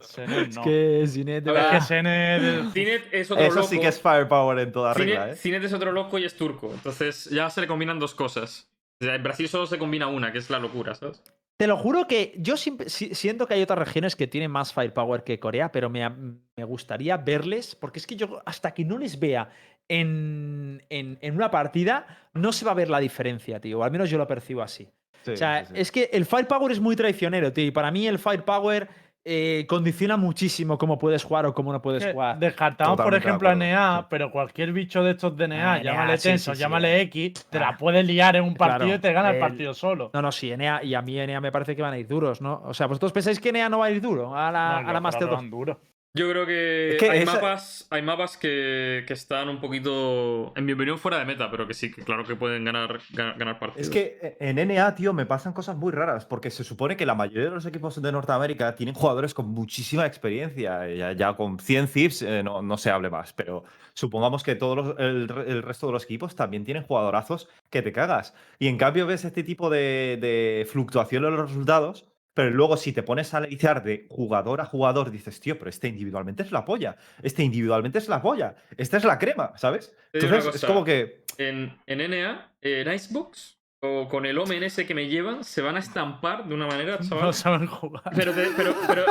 Speaker 5: Zenet
Speaker 3: Es que Cinet
Speaker 4: ver,
Speaker 5: Es que Zenet-
Speaker 4: Cinet es otro
Speaker 2: Eso
Speaker 4: loco.
Speaker 2: sí que es firepower en toda regla, ¿eh?
Speaker 4: Cinet es otro loco y es turco. Entonces ya se le combinan dos cosas. O sea, en Brasil solo se combina una, que es la locura, ¿sabes?
Speaker 3: Te lo juro que yo siempre- siento que hay otras regiones que tienen más firepower que Corea, pero me, me gustaría verles, porque es que yo hasta que no les vea en, en- en una partida, no se va a ver la diferencia, tío. O al menos yo lo percibo así.
Speaker 2: Sí,
Speaker 3: o sea,
Speaker 2: sí, sí.
Speaker 3: es que el firepower es muy traicionero, tío. Y para mí el firepower eh, condiciona muchísimo cómo puedes jugar o cómo no puedes
Speaker 5: que
Speaker 3: jugar.
Speaker 5: Descartamos, por
Speaker 2: Totalmente
Speaker 5: ejemplo, a NEA,
Speaker 2: sí.
Speaker 5: pero cualquier bicho de estos de NEA,
Speaker 3: Ah, NEA,
Speaker 5: llámale
Speaker 3: sí,
Speaker 5: Tenso,
Speaker 3: sí, sí.
Speaker 5: llámale X, te
Speaker 3: Ah.
Speaker 5: la puedes liar en un partido
Speaker 3: Claro,
Speaker 5: y te gana el
Speaker 3: el-
Speaker 5: partido solo.
Speaker 3: No, no, sí, Enea, y a mí Enea me parece que van a ir duros, ¿no? O sea, ¿vosotros pensáis que Enea no va a ir duro a la,
Speaker 5: No,
Speaker 3: a la Master
Speaker 5: que
Speaker 3: 2?
Speaker 5: van duro.
Speaker 4: Yo creo que,
Speaker 2: Es que
Speaker 4: hay,
Speaker 2: esa-
Speaker 4: mapas, hay mapas que, que están un poquito, en mi opinión, fuera de meta, pero que sí, que claro que pueden ganar, ganar, ganar partidos.
Speaker 2: Es que eh, en NA, tío, me pasan cosas muy raras, porque se supone que la mayoría de los equipos de Norteamérica tienen jugadores con muchísima experiencia. Ya, ya con 100 Thieves eh, no, no se hable más, pero supongamos que todos los- el resto de los equipos también tienen jugadorazos que te cagas. Y en cambio ves este tipo de, de fluctuación en los resultados. Pero luego, si te pones a analizar de jugador a jugador, dices, tío, pero este individualmente es la polla. Este individualmente es la polla. Esta es la crema, ¿sabes? Entonces, es como que.
Speaker 4: En, en NA, en Icebox, o con el Omen ese que me llevan, se van a estampar de una manera, chaval.
Speaker 5: No saben jugar.
Speaker 4: Pero, te- pero, pero,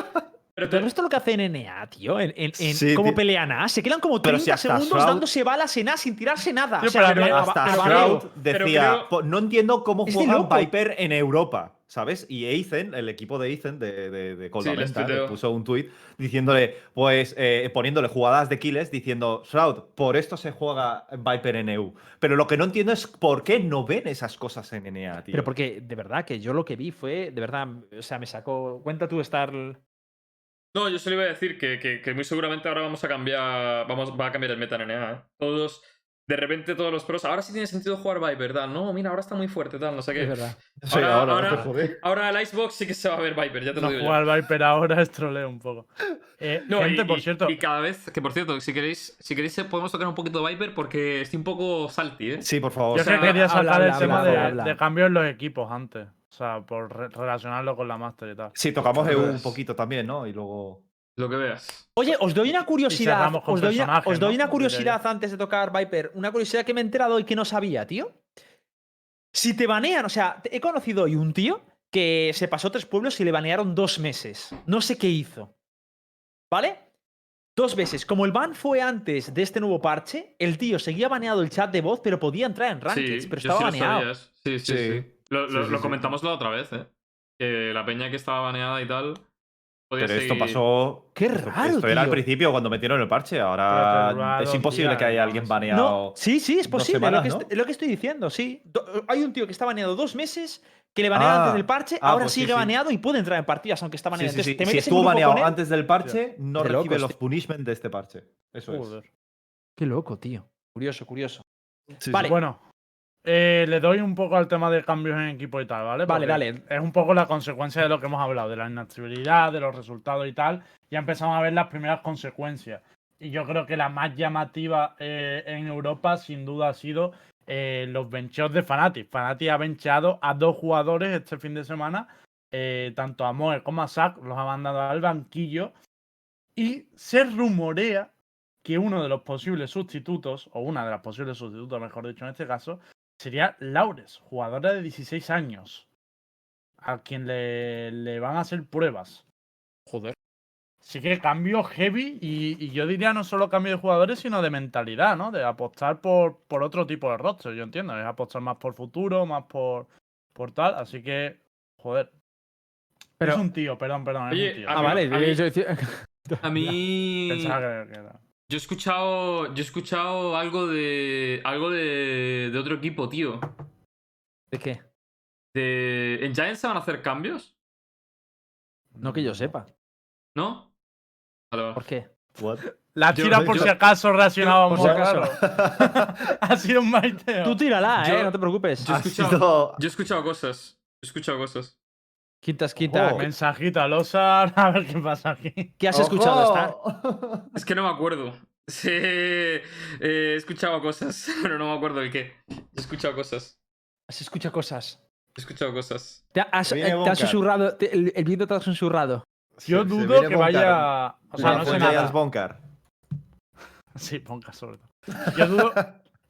Speaker 4: pero te-
Speaker 3: Pero esto es lo que hace en NA, tío. En, en- en
Speaker 2: Sí,
Speaker 3: cómo
Speaker 2: tío.
Speaker 3: pelean A. Se quedan como
Speaker 2: Pero
Speaker 3: 30
Speaker 2: si
Speaker 3: segundos
Speaker 2: Shroud-
Speaker 3: dándose balas en A sin tirarse nada.
Speaker 5: Tío,
Speaker 3: o sea,
Speaker 5: pero
Speaker 3: pero a-
Speaker 2: Hasta Shroud decía,
Speaker 4: creo-
Speaker 2: "Po- no entiendo cómo juegan. Viper en Europa, ¿sabes? Y Ethan, el equipo de Ethan de, de, de Cold
Speaker 4: Sí,
Speaker 2: le puso un tuit diciéndole, pues, eh, poniéndole jugadas de kills, diciendo, Shroud, por esto se juega Viper en EU. Pero lo que no entiendo es por qué no ven esas cosas en NA, tío.
Speaker 3: Pero porque, de verdad, que yo lo que vi fue, de verdad, o sea, me sacó. Cuenta tú estar.
Speaker 4: No, yo solo iba a decir que, que- que muy seguramente ahora vamos a cambiar. Vamos, va a cambiar el meta en NA, ¿eh? Todos. De repente todos los pros. Ahora sí tiene sentido jugar Viper, tal. No, mira, ahora está muy fuerte, tal, no sé qué.
Speaker 3: Es verdad.
Speaker 2: Sí,
Speaker 4: ahora-
Speaker 2: ahora,
Speaker 4: ahora-
Speaker 2: no te.
Speaker 4: Ahora el Icebox sí que se va a ver Viper, ya te lo
Speaker 5: No
Speaker 4: digo.
Speaker 5: jugar. Viper ahora es troleo un poco. Eh,
Speaker 4: No,
Speaker 5: gente,
Speaker 4: y,
Speaker 5: por
Speaker 4: y-
Speaker 5: cierto,
Speaker 4: y cada vez, que por cierto, si queréis, si queréis eh, podemos tocar un poquito de Viper porque estoy un poco salty, ¿eh?
Speaker 2: Sí, por favor.
Speaker 5: yo
Speaker 4: o sea,
Speaker 5: es que quería
Speaker 3: habla,
Speaker 5: sacar el
Speaker 3: habla,
Speaker 5: tema
Speaker 3: habla,
Speaker 5: de,
Speaker 3: habla.
Speaker 5: de cambios en los equipos antes. O sea, por re- relacionarlo con la Master y tal.
Speaker 2: Sí, tocamos
Speaker 4: Pues-
Speaker 2: EU un poquito también, ¿no? Y luego...
Speaker 4: Lo que veas.
Speaker 3: Oye, os doy una curiosidad. Os doy una, os doy
Speaker 5: ¿no?
Speaker 3: una curiosidad antes de tocar Viper. Una curiosidad que me he enterado y que no sabía, tío. Si te banean, o sea, he conocido hoy un tío que se pasó tres pueblos y le banearon dos meses. No sé qué hizo. ¿Vale? Dos veces. Como el ban fue antes de este nuevo parche, el tío seguía baneado el chat de voz, pero podía entrar en Rankeds,
Speaker 4: sí,
Speaker 3: pero
Speaker 4: yo
Speaker 3: estaba
Speaker 4: sí
Speaker 3: baneado.
Speaker 4: Sí, sí,
Speaker 2: Sí.
Speaker 4: sí. Lo, lo-
Speaker 2: Sí, sí,
Speaker 4: lo
Speaker 2: sí.
Speaker 4: comentamos la otra vez, ¿eh? Que la peña que estaba baneada y tal. Podía
Speaker 2: Pero esto
Speaker 4: seguir.
Speaker 2: pasó.
Speaker 3: Qué raro,
Speaker 2: Esto era al principio cuando metieron el parche. Ahora
Speaker 5: raro,
Speaker 2: es imposible
Speaker 5: tía,
Speaker 2: que haya alguien baneado.
Speaker 3: No, sí, sí, es posible.
Speaker 2: semanas,
Speaker 3: lo, que
Speaker 2: ¿no?
Speaker 3: est- lo que estoy diciendo, sí. Do- hay un tío que está baneado dos meses, que le banearon
Speaker 2: Ah,
Speaker 3: antes del parche,
Speaker 2: ah,
Speaker 3: ahora
Speaker 2: pues sí,
Speaker 3: sigue
Speaker 2: sí.
Speaker 3: baneado y puede entrar en partidas, aunque está baneado.
Speaker 2: sí, sí.
Speaker 3: Entonces, te
Speaker 2: Si estuvo baneado
Speaker 3: él-
Speaker 2: antes del parche, no recibe
Speaker 3: locos,
Speaker 2: los
Speaker 3: tío.
Speaker 2: punishment de este parche. Eso es.
Speaker 3: Qué loco, tío. Curioso, curioso.
Speaker 2: Sí,
Speaker 3: Vale.
Speaker 2: sí.
Speaker 5: Bueno, eh, le doy un poco al tema de cambios en equipo y tal, ¿vale?
Speaker 3: Vale,
Speaker 5: Porque
Speaker 3: dale.
Speaker 5: Es un poco la consecuencia de lo que hemos hablado, de la inactividad, de los resultados y tal. Ya empezamos a ver las primeras consecuencias. Y yo creo que la más llamativa eh, en Europa, sin duda, ha sido eh, los bencheos de Fnatic. Fnatic ha bencheado a dos jugadores este fin de semana, tanto a Moe como a Zack, los ha mandado al banquillo. Y se rumorea que uno de los posibles sustitutos, o una de las posibles sustitutos, mejor dicho en este caso, sería Laures, jugadora de 16 años, a quien le, le van a hacer pruebas.
Speaker 3: Joder.
Speaker 5: Sí que cambio heavy y, y yo diría no solo cambio de jugadores, sino de mentalidad, ¿no? De apostar por, por otro tipo de roster, yo entiendo. Es apostar más por futuro, más por, por tal. Así que, joder.
Speaker 3: Pero-
Speaker 5: es un tío, perdón, perdón. es un tío.
Speaker 4: a
Speaker 3: Ah,
Speaker 4: mí-
Speaker 3: vale.
Speaker 4: a mí-
Speaker 3: yo
Speaker 4: A mí.
Speaker 5: Pensaba que era.
Speaker 4: Yo he escuchado. Yo he escuchado algo de. algo de. de otro equipo, tío.
Speaker 3: ¿De qué?
Speaker 4: De. ¿En Giants se van a hacer cambios?
Speaker 3: No que yo sepa.
Speaker 4: ¿No? Vale, vale.
Speaker 3: ¿Por qué?
Speaker 2: What?
Speaker 5: La
Speaker 4: Yo-
Speaker 5: tira por
Speaker 4: yo-
Speaker 5: si acaso reaccionábamos
Speaker 3: por si acaso.
Speaker 5: ha sido un maiteo.
Speaker 3: Tú tírala,
Speaker 4: Yo-
Speaker 3: eh, no te preocupes.
Speaker 4: Yo he
Speaker 2: Ha
Speaker 4: escuchado,
Speaker 2: sido-
Speaker 4: yo he escuchado cosas. He escuchado cosas.
Speaker 3: Quintas, quinta.
Speaker 2: Ojo.
Speaker 5: Mensajito al Osar, a ver qué pasa aquí.
Speaker 3: ¿Qué has escuchado, Star?
Speaker 4: Es que no me acuerdo. Sí, eh, he escuchado cosas, pero no me acuerdo el qué. He escuchado cosas.
Speaker 3: Has escuchado cosas.
Speaker 4: He escuchado cosas.
Speaker 3: Te has, eh, te has
Speaker 2: Boncar.
Speaker 3: susurrado. te- el, el vídeo te ha susurrado.
Speaker 5: Yo dudo que
Speaker 2: Boncar.
Speaker 5: vaya. O sea, no
Speaker 2: fue
Speaker 5: sé nada.
Speaker 2: Boncar.
Speaker 5: Sí, ponga sobre todo. Yo dudo,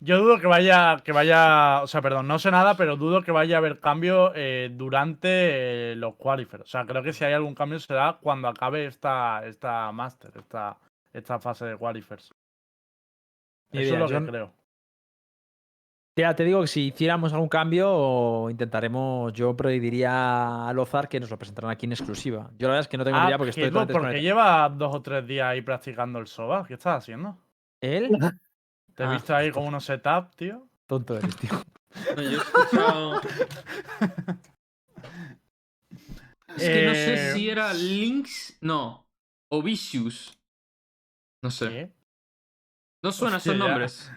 Speaker 5: yo dudo que vaya, que vaya. O sea, perdón, no sé nada, pero dudo que vaya a haber cambio eh, durante eh, los qualifiers. O sea, creo que si hay algún cambio será cuando acabe esta, esta Master, esta, esta fase de qualifiers. Eso
Speaker 3: idea,
Speaker 5: es lo
Speaker 3: yo
Speaker 5: que creo.
Speaker 3: Ya te digo que si hiciéramos algún cambio, intentaremos. Yo prediría a Lozar que nos lo presentarán aquí en exclusiva. Yo la verdad es que no tengo ni
Speaker 5: Ah,
Speaker 3: idea porque estoy
Speaker 5: porque
Speaker 3: desconectado.
Speaker 5: lleva dos o tres días ahí practicando el SOBA. ¿Qué estás haciendo?
Speaker 3: ¿Él?
Speaker 5: Te he
Speaker 3: Ah.
Speaker 5: visto ahí como unos setup, tío.
Speaker 3: Tonto eres, tío.
Speaker 4: No, yo he escuchado. Es que no sé
Speaker 5: Eh,
Speaker 4: si era Lynx. No. O Vicious. No sé.
Speaker 5: ¿Qué?
Speaker 4: No suenan
Speaker 5: Hostia,
Speaker 4: esos
Speaker 5: ya.
Speaker 4: nombres.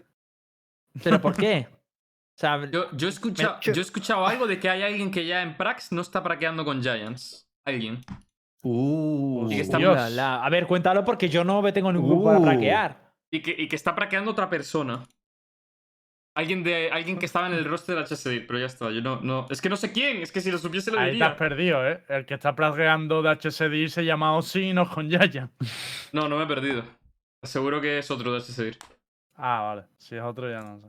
Speaker 3: ¿Pero por qué? O sea,
Speaker 4: Yo, yo, he escuchado, yo he escuchado algo de que hay alguien que ya en Prax no está praqueando con Giants. Alguien.
Speaker 2: Uh.
Speaker 4: Y que está-
Speaker 5: Dios.
Speaker 3: la- la- A ver, cuéntalo porque yo no me tengo ningún grupo para
Speaker 2: Uh.
Speaker 3: praquear.
Speaker 4: Y que, y que está praqueando otra persona. Alguien de alguien que estaba en el roster del HSD, pero ya está. Yo no, no. Es que no sé quién. Es que si lo supiese lo
Speaker 5: Ahí te has
Speaker 4: diría.
Speaker 5: perdido, ¿eh? El que está plagiando de HSD se llama Osino con Yaya.
Speaker 4: No, no me he perdido. Seguro que es otro de HSD.
Speaker 5: Ah, vale. Si es otro ya no sé.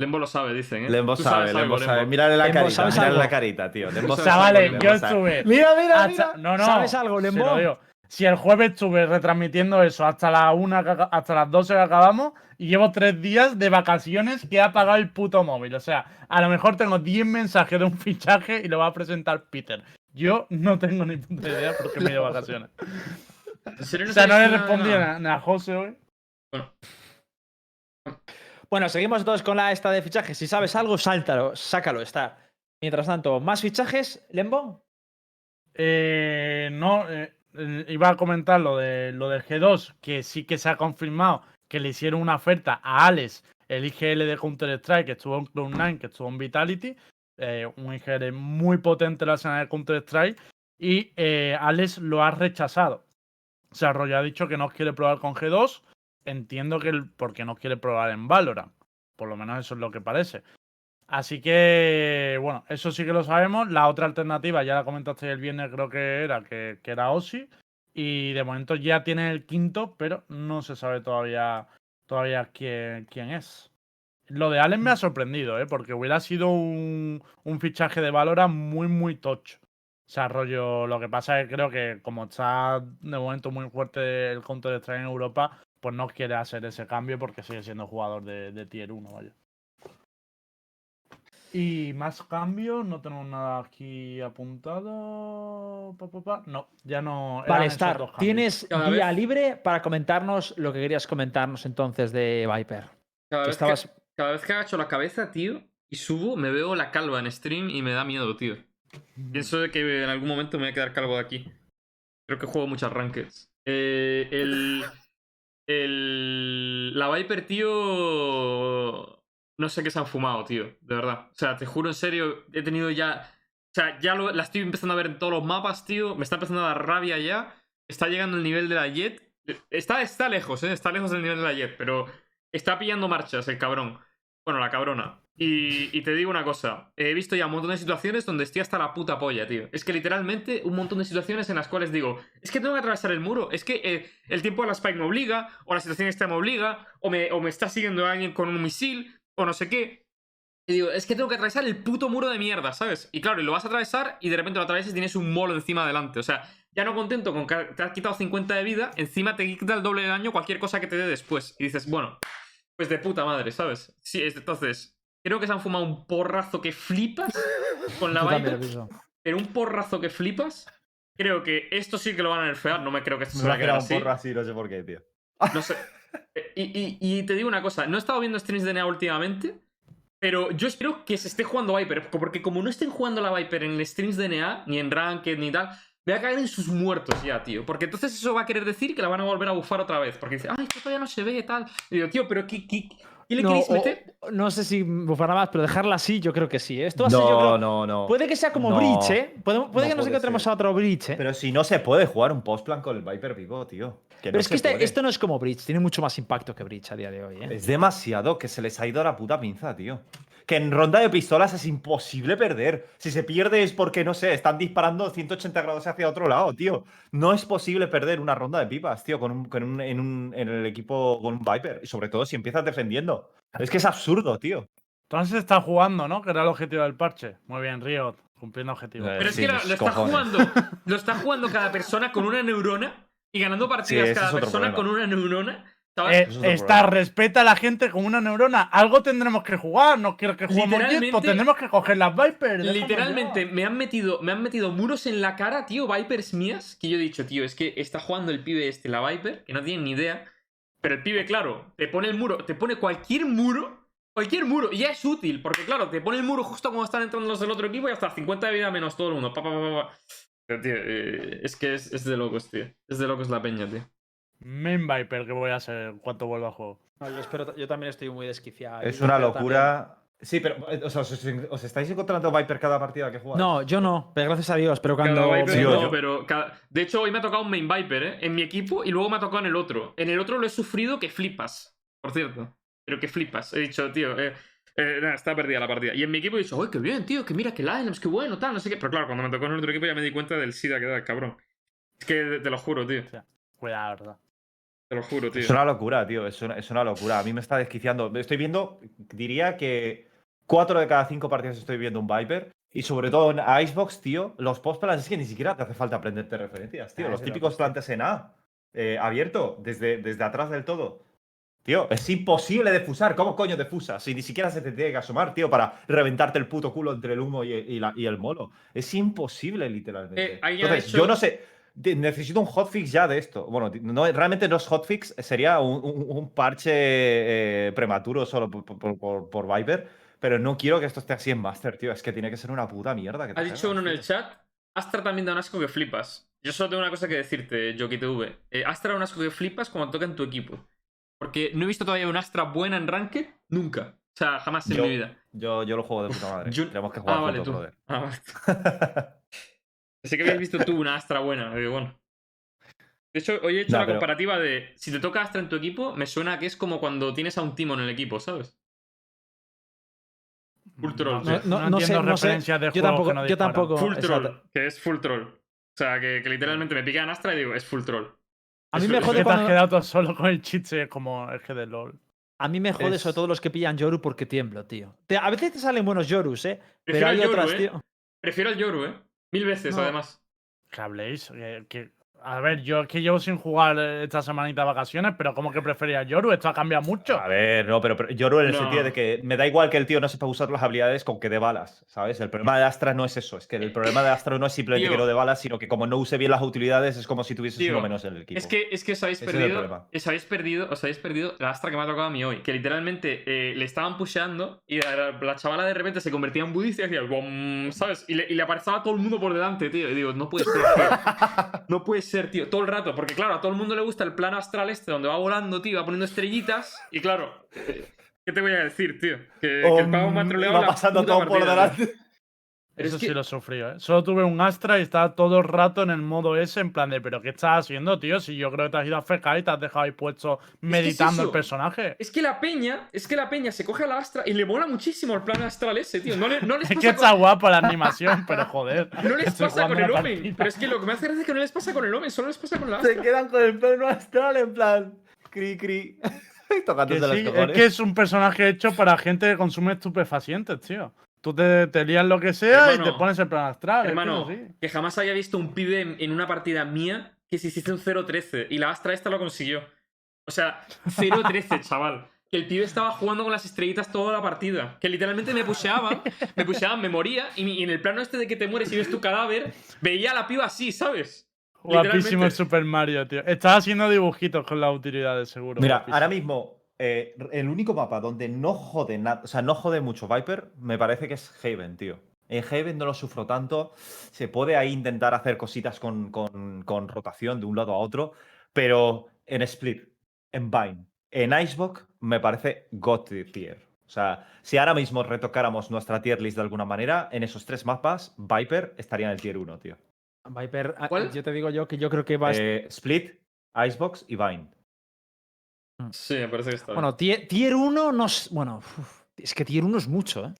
Speaker 4: Lembo lo sabe, dicen, ¿eh?
Speaker 2: Lembo sabe,
Speaker 4: sabes
Speaker 2: Lembo
Speaker 4: algo,
Speaker 2: sabe.
Speaker 4: Lembo.
Speaker 2: Mírale la
Speaker 3: Lembo,
Speaker 2: carita,
Speaker 3: ¿sabes
Speaker 2: mírale
Speaker 3: algo?
Speaker 2: la carita, tío. Lembo
Speaker 5: Chavales, yo estuve.
Speaker 2: Mira, mira,
Speaker 5: hasta-
Speaker 2: mira.
Speaker 5: No, no.
Speaker 3: ¿Sabes algo,
Speaker 5: se
Speaker 3: Lembo?
Speaker 5: Si el jueves estuve retransmitiendo eso hasta las una, hasta las 12 que acabamos y llevo tres días de vacaciones que he apagado el puto móvil. O sea, a lo mejor tengo 10 mensajes de un fichaje y lo va a presentar Peter. Yo no tengo ni puta idea porque me he ido de vacaciones.
Speaker 4: ¿En serio
Speaker 5: O sea, no le
Speaker 4: sabes nada
Speaker 5: respondí
Speaker 4: nada?
Speaker 5: a, José hoy.
Speaker 4: Bueno,
Speaker 3: Bueno, seguimos entonces con la esta de fichajes. Si sabes algo, sáltalo, sácalo, está. Mientras tanto, ¿más fichajes, Lembo?
Speaker 5: Eh, no, eh, iba a comentar lo, de, lo del G2, que sí que se ha confirmado que le hicieron una oferta a Alex, el IGL de Counter-Strike, que estuvo en Cloud9, que estuvo en Vitality, eh, un IGL muy potente en la escena de Counter-Strike, y eh, Alex lo ha rechazado. O sea, Roy ha dicho que no quiere probar con G2, entiendo que el, porque no quiere probar en Valorant, por lo menos eso es lo que parece. Así que, bueno, eso sí que lo sabemos. La otra alternativa, ya la comentaste el viernes, creo que era, que, era Ossi. Y de momento ya tiene el quinto, pero no se sabe todavía, todavía quién, es. Lo de Allen me ha sorprendido, ¿eh? porque hubiera sido un, un fichaje de Valorant muy, muy tocho. O sea, rollo, lo que pasa es que creo que como está de momento muy fuerte el Counter-Strike en Europa, pues no quiere hacer ese cambio porque sigue siendo jugador de, de Tier 1, vaya. Y más cambios, no tenemos nada aquí apuntado. Pa, pa, pa. No, ya no.
Speaker 3: Vale, Star, tienes
Speaker 4: Cada
Speaker 3: día
Speaker 4: vez-
Speaker 3: libre para comentarnos lo que querías comentarnos entonces de Viper.
Speaker 4: Cada
Speaker 3: Que
Speaker 4: vez,
Speaker 3: estabas...
Speaker 4: que, cada vez que agacho la cabeza, tío, y subo, me veo la calva en stream y me da miedo, tío. Pienso de que en algún momento me voy a quedar calvo de aquí. Creo que juego muchas rankeds. Eh, el, el. La Viper, tío. No sé qué se han fumado, tío. De verdad. O sea, te juro en serio, he tenido ya. O sea, ya lo- la estoy empezando a ver en todos los mapas, tío. Me está empezando a dar rabia ya. Está llegando el nivel de la Jet. Está, está lejos, ¿eh? Está lejos del nivel de la Jet, pero está pillando marchas el cabrón. Bueno, la cabrona. Y, te digo una cosa, he visto ya un montón de situaciones donde estoy hasta la puta polla, tío. Es que literalmente un montón de situaciones en las cuales digo, es que tengo que atravesar el muro, es que eh, el tiempo de la spike me obliga, o la situación esta me obliga, o me, o me está siguiendo alguien con un misil, o no sé qué. Y digo, es que tengo que atravesar el puto muro de mierda, ¿sabes? Y claro, y lo vas a atravesar y de repente lo atraviesas y tienes un molo encima adelante. O sea, ya no contento con que te has quitado 50 de vida, encima te quita el doble de daño cualquier cosa que te dé después. Y dices, bueno, pues de puta madre, ¿sabes? Sí, es- entonces, creo que se han fumado un porrazo que flipas con la
Speaker 3: pienso.
Speaker 4: pero un porrazo que flipas. Creo que esto sí que lo van a nerfear, no me creo que esto se
Speaker 2: va a
Speaker 4: quedar
Speaker 2: un porro así, no sé por qué, tío.
Speaker 4: No sé. Y, y- y te digo una cosa, no he estado viendo streams de NEA últimamente, pero yo espero que se esté jugando Viper, porque como no estén jugando la Viper en streams de NEA, ni en Ranked, ni tal, voy a caer en sus muertos ya, tío. Porque entonces eso va a querer decir que la van a volver a bufar otra vez. Porque dice, ay, que todavía no se ve, tal. Y digo, tío, pero ¿qué, qué, qué le
Speaker 3: No,
Speaker 4: queréis
Speaker 3: o-
Speaker 4: meter?
Speaker 3: no sé si bufará más, pero dejarla así, yo creo que sí. ¿eh? Esto va a ser, yo
Speaker 2: No,
Speaker 3: creo-
Speaker 2: no, no.
Speaker 3: Puede que sea como
Speaker 2: No.
Speaker 3: Breach, ¿eh? Puede, puede
Speaker 2: No
Speaker 3: que nos encontremos
Speaker 2: ser.
Speaker 3: a otro Breach, ¿eh? Pero,
Speaker 2: Pero si no se puede jugar un postplan con el Viper vivo, tío. Que no
Speaker 3: es que este- esto no es como Breach, tiene mucho más impacto que Breach a día de hoy, ¿eh?
Speaker 2: Es demasiado que se les ha ido la puta pinza, tío. Que en ronda de pistolas es imposible perder. Si se pierde es porque, no sé, están disparando 180 grados hacia otro lado, tío. No es posible perder una ronda de pipas, tío, con un, con un- en, un- en el equipo con un Viper. Y sobre todo si empiezas defendiendo. Es que es absurdo, tío.
Speaker 5: Entonces está jugando, ¿no? Que era el objetivo del parche. Muy bien, Riot, cumpliendo objetivo.
Speaker 2: Eh,
Speaker 4: Pero es
Speaker 2: sí,
Speaker 4: que lo, está
Speaker 2: cojones.
Speaker 4: jugando. Lo está jugando cada persona con una neurona y ganando partidas cada persona
Speaker 2: problema.
Speaker 4: con una neurona.
Speaker 5: Eh, está, respeta a la gente con una neurona. Algo tendremos que jugar. No quiero que juguemos
Speaker 4: Literalmente-
Speaker 5: tendremos que coger las Viper. déjame
Speaker 4: Literalmente
Speaker 5: ya.
Speaker 4: me han metido me han metido muros en la cara, tío, Vipers mías, que yo he dicho, tío, es que está jugando el pibe este, la Viper, que no tiene ni idea, pero el pibe, claro, te pone el muro, te pone cualquier muro, cualquier muro, y ya es útil, porque claro, te pone el muro justo cuando están entrando los del otro equipo y hasta 50 de vida menos todo el mundo. Pa, pa, pa, pa, pa. Pero, tío, eh, es que es, es de locos, tío. Es de locos la peña, tío.
Speaker 5: Main Viper que voy a hacer en cuanto vuelva a juego.
Speaker 3: No, yo, espero- yo también estoy muy desquiciado.
Speaker 2: Es una
Speaker 3: también-
Speaker 2: locura. Sí, pero eh, o sea, os, os estáis encontrando Viper cada partida que jugáis?
Speaker 3: No, yo no, pero gracias a Dios. Pero cuando.
Speaker 4: Viper
Speaker 2: Sí,
Speaker 4: no,
Speaker 2: yo-
Speaker 4: pero cada- De hecho, hoy me ha tocado un main Viper, ¿eh? En mi equipo y luego me ha tocado en el otro. En el otro lo he sufrido que flipas, por cierto. Pero que flipas. He dicho, tío, eh, eh, nada, está perdida la partida. Y en mi equipo he dicho, ¡ay, qué bien, tío! Que mira, que Lions, qué bueno, tal, no sé qué. Pero claro, cuando me tocó en el otro equipo ya me di cuenta del SIDA que da el cabrón. Es que te lo juro, tío.
Speaker 5: Cuidado, verdad.
Speaker 4: Te lo juro, tío.
Speaker 2: Es una locura, tío. Es una, es una locura. A mí me está desquiciando. Estoy viendo, diría que cuatro de cada cinco partidas estoy viendo un Viper. Y sobre todo en Icebox, tío, los postplans es que ni siquiera te hace falta aprenderte referencias, tío.
Speaker 3: Ah,
Speaker 2: los típicos plantes en A, eh, abierto, desde, desde atrás del todo. Tío, es imposible defusar. ¿Cómo coño defusas? Si ni siquiera se te tiene que asomar, tío, para reventarte el puto culo entre el humo y, y la- y el molo. Es imposible, literalmente.
Speaker 4: Eh,
Speaker 2: Entonces,
Speaker 4: hecho-
Speaker 2: yo no sé. Necesito un hotfix ya de esto. Bueno, no, realmente no es hotfix, sería un, un- un parche eh, prematuro solo por, por- por- por Viper. Pero no quiero que esto esté así en Master, tío. Es que tiene que ser una puta mierda. Que
Speaker 4: Ha dicho uno en el chat, Astra también da un asco que flipas. Yo solo tengo una cosa que decirte, Joki TV. Eh, Astra da un asco que flipas cuando toca en tu equipo. Porque no he visto todavía un Astra buena en Ranked, nunca. O sea, jamás en
Speaker 2: Yo-
Speaker 4: mi vida.
Speaker 2: Yo, yo lo juego de puta madre.
Speaker 4: Yo-
Speaker 2: Tenemos que jugar
Speaker 4: Ah, vale, tú.
Speaker 2: brother.
Speaker 4: Ah, vale. Sé que habías visto tú una Astra buena. Digo, bueno. De hecho, hoy he hecho
Speaker 2: No,
Speaker 4: la
Speaker 2: pero-
Speaker 4: comparativa de si te toca Astra en tu equipo, me suena que es como cuando tienes a un Timo en el equipo, ¿sabes? Full troll,
Speaker 5: No, no,
Speaker 3: No- no sé,
Speaker 5: entiendo
Speaker 3: no sé.
Speaker 5: de
Speaker 3: Yo tampoco-
Speaker 5: que no
Speaker 3: yo tampoco.
Speaker 4: Full
Speaker 3: exacto.
Speaker 4: troll, que es full troll. O sea, que, que literalmente me pican Astra y digo, es full troll.
Speaker 3: A mí
Speaker 4: Eso-
Speaker 3: me jode
Speaker 5: Que te has
Speaker 3: cuando.
Speaker 5: quedado todo solo con el cheat, es como es que de LOL.
Speaker 3: A mí me jode
Speaker 2: Es-
Speaker 3: sobre todo los que pillan Yoru porque tiemblo, tío. Te- a veces te salen buenos Yorus, ¿eh? Pero
Speaker 4: Prefiero
Speaker 3: hay
Speaker 4: al Yoru,
Speaker 3: otras,
Speaker 4: ¿eh?
Speaker 3: tío.
Speaker 4: Prefiero al Yoru, ¿eh? Mil veces,
Speaker 3: No.
Speaker 4: además.
Speaker 5: Que habléis, que, que A ver, yo es que llevo sin jugar eh, esta semanita de vacaciones, pero ¿cómo que prefería Yoru? Esto ha cambiado mucho.
Speaker 2: A ver, no, pero, pero Yoru en el
Speaker 4: No.
Speaker 2: sentido de que me da igual que el tío no sepa usar las habilidades con que dé balas, ¿sabes? El problema de Astra no es eso, es que el problema de Astra no es simplemente
Speaker 4: Tío.
Speaker 2: que no dé balas, sino que como no use bien las utilidades es como si tuvieses
Speaker 4: Tío,
Speaker 2: uno menos en el equipo.
Speaker 4: Es que, es que os habéis
Speaker 2: Ese
Speaker 4: perdido. os habéis perdido. Os habéis perdido la astra que me ha tocado a mí hoy. Que literalmente eh, le estaban pusheando y la, la chavala de repente se convertía en budista y hacía bom, ¿sabes? Y le, y le aparecía a todo el mundo por delante, tío. Y digo, no puede ser, tío. No puede ser, tío. Todo el rato. Porque claro, a todo el mundo le gusta el plano astral este donde va volando, tío, va poniendo estrellitas. Y claro. ¿Qué te voy a decir, tío? Que, que el pavo me ha troleado
Speaker 2: va pasando por
Speaker 4: tío. Pero
Speaker 5: Eso
Speaker 4: es que-
Speaker 5: sí lo sufrí, ¿eh? Solo tuve un Astra y estaba todo el rato en el modo ese, en plan de, ¿pero qué estás haciendo, tío? Si yo creo que te has ido a fecar y te has dejado ahí puesto meditando el personaje.
Speaker 4: Es que la peña, es que la peña se coge a la Astra y le mola muchísimo el plano astral ese, tío. No, le, no les
Speaker 5: Es
Speaker 4: pasa
Speaker 5: que
Speaker 4: con-
Speaker 5: está guapa la animación, pero joder.
Speaker 4: No les pasa con el Omen. Pero es que lo que me hace gracia es que no les pasa con el Omen, solo les pasa con la
Speaker 2: Se
Speaker 4: Astra.
Speaker 2: quedan con el pleno astral en plan. Cri, cri.
Speaker 5: Que
Speaker 2: Tocándose
Speaker 5: sí,
Speaker 2: los
Speaker 5: es que es un personaje hecho para gente que consume estupefacientes, tío. Tú te, te lías lo que sea y te pones el plan astral. es que
Speaker 4: Hermano,
Speaker 5: es
Speaker 4: que jamás había visto un pibe en, en una partida mía que se hiciese un 0-13 y la Astra esta lo consiguió. O sea, 0-13, chaval. Que el pibe estaba jugando con las estrellitas toda la partida. Que literalmente me pusheaban, me pusheaban, me moría. Y, en el plano este de que te mueres y ves tu cadáver, veía a la piba así, ¿sabes?
Speaker 5: Guapísimo el. Super Mario, tío. Estás haciendo dibujitos con las utilidades, seguro.
Speaker 2: Mira,
Speaker 5: guapísimo.
Speaker 2: ahora mismo, eh, el único mapa donde no jode nada, o sea, no jode mucho Viper, me parece que es Haven, tío. En Haven no lo sufro tanto. Se puede ahí intentar hacer cositas con, con- con rotación de un lado a otro, pero en Split, en Vine, en Icebox, me parece God tier. O sea, si ahora mismo retocáramos nuestra tier list de alguna manera, en esos tres mapas, Viper estaría en el tier 1, tío.
Speaker 3: Viper, ah,
Speaker 4: ¿Cuál?
Speaker 3: yo te digo yo que yo creo que va a
Speaker 2: Eh, Split, Icebox y Vine.
Speaker 4: Sí, me parece que está bien.
Speaker 3: Bueno, tier, tier 1 no es. Bueno, uf, es que tier 1 es mucho, ¿eh?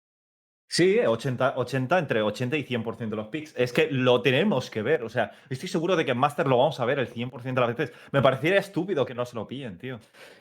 Speaker 2: Sí, 80, 80, entre 80 y 100% de los picks. Es que lo tenemos que ver. O sea, estoy seguro de que en Master lo vamos a ver el 100% de las veces. Me parecería estúpido que no se lo pillen, tío.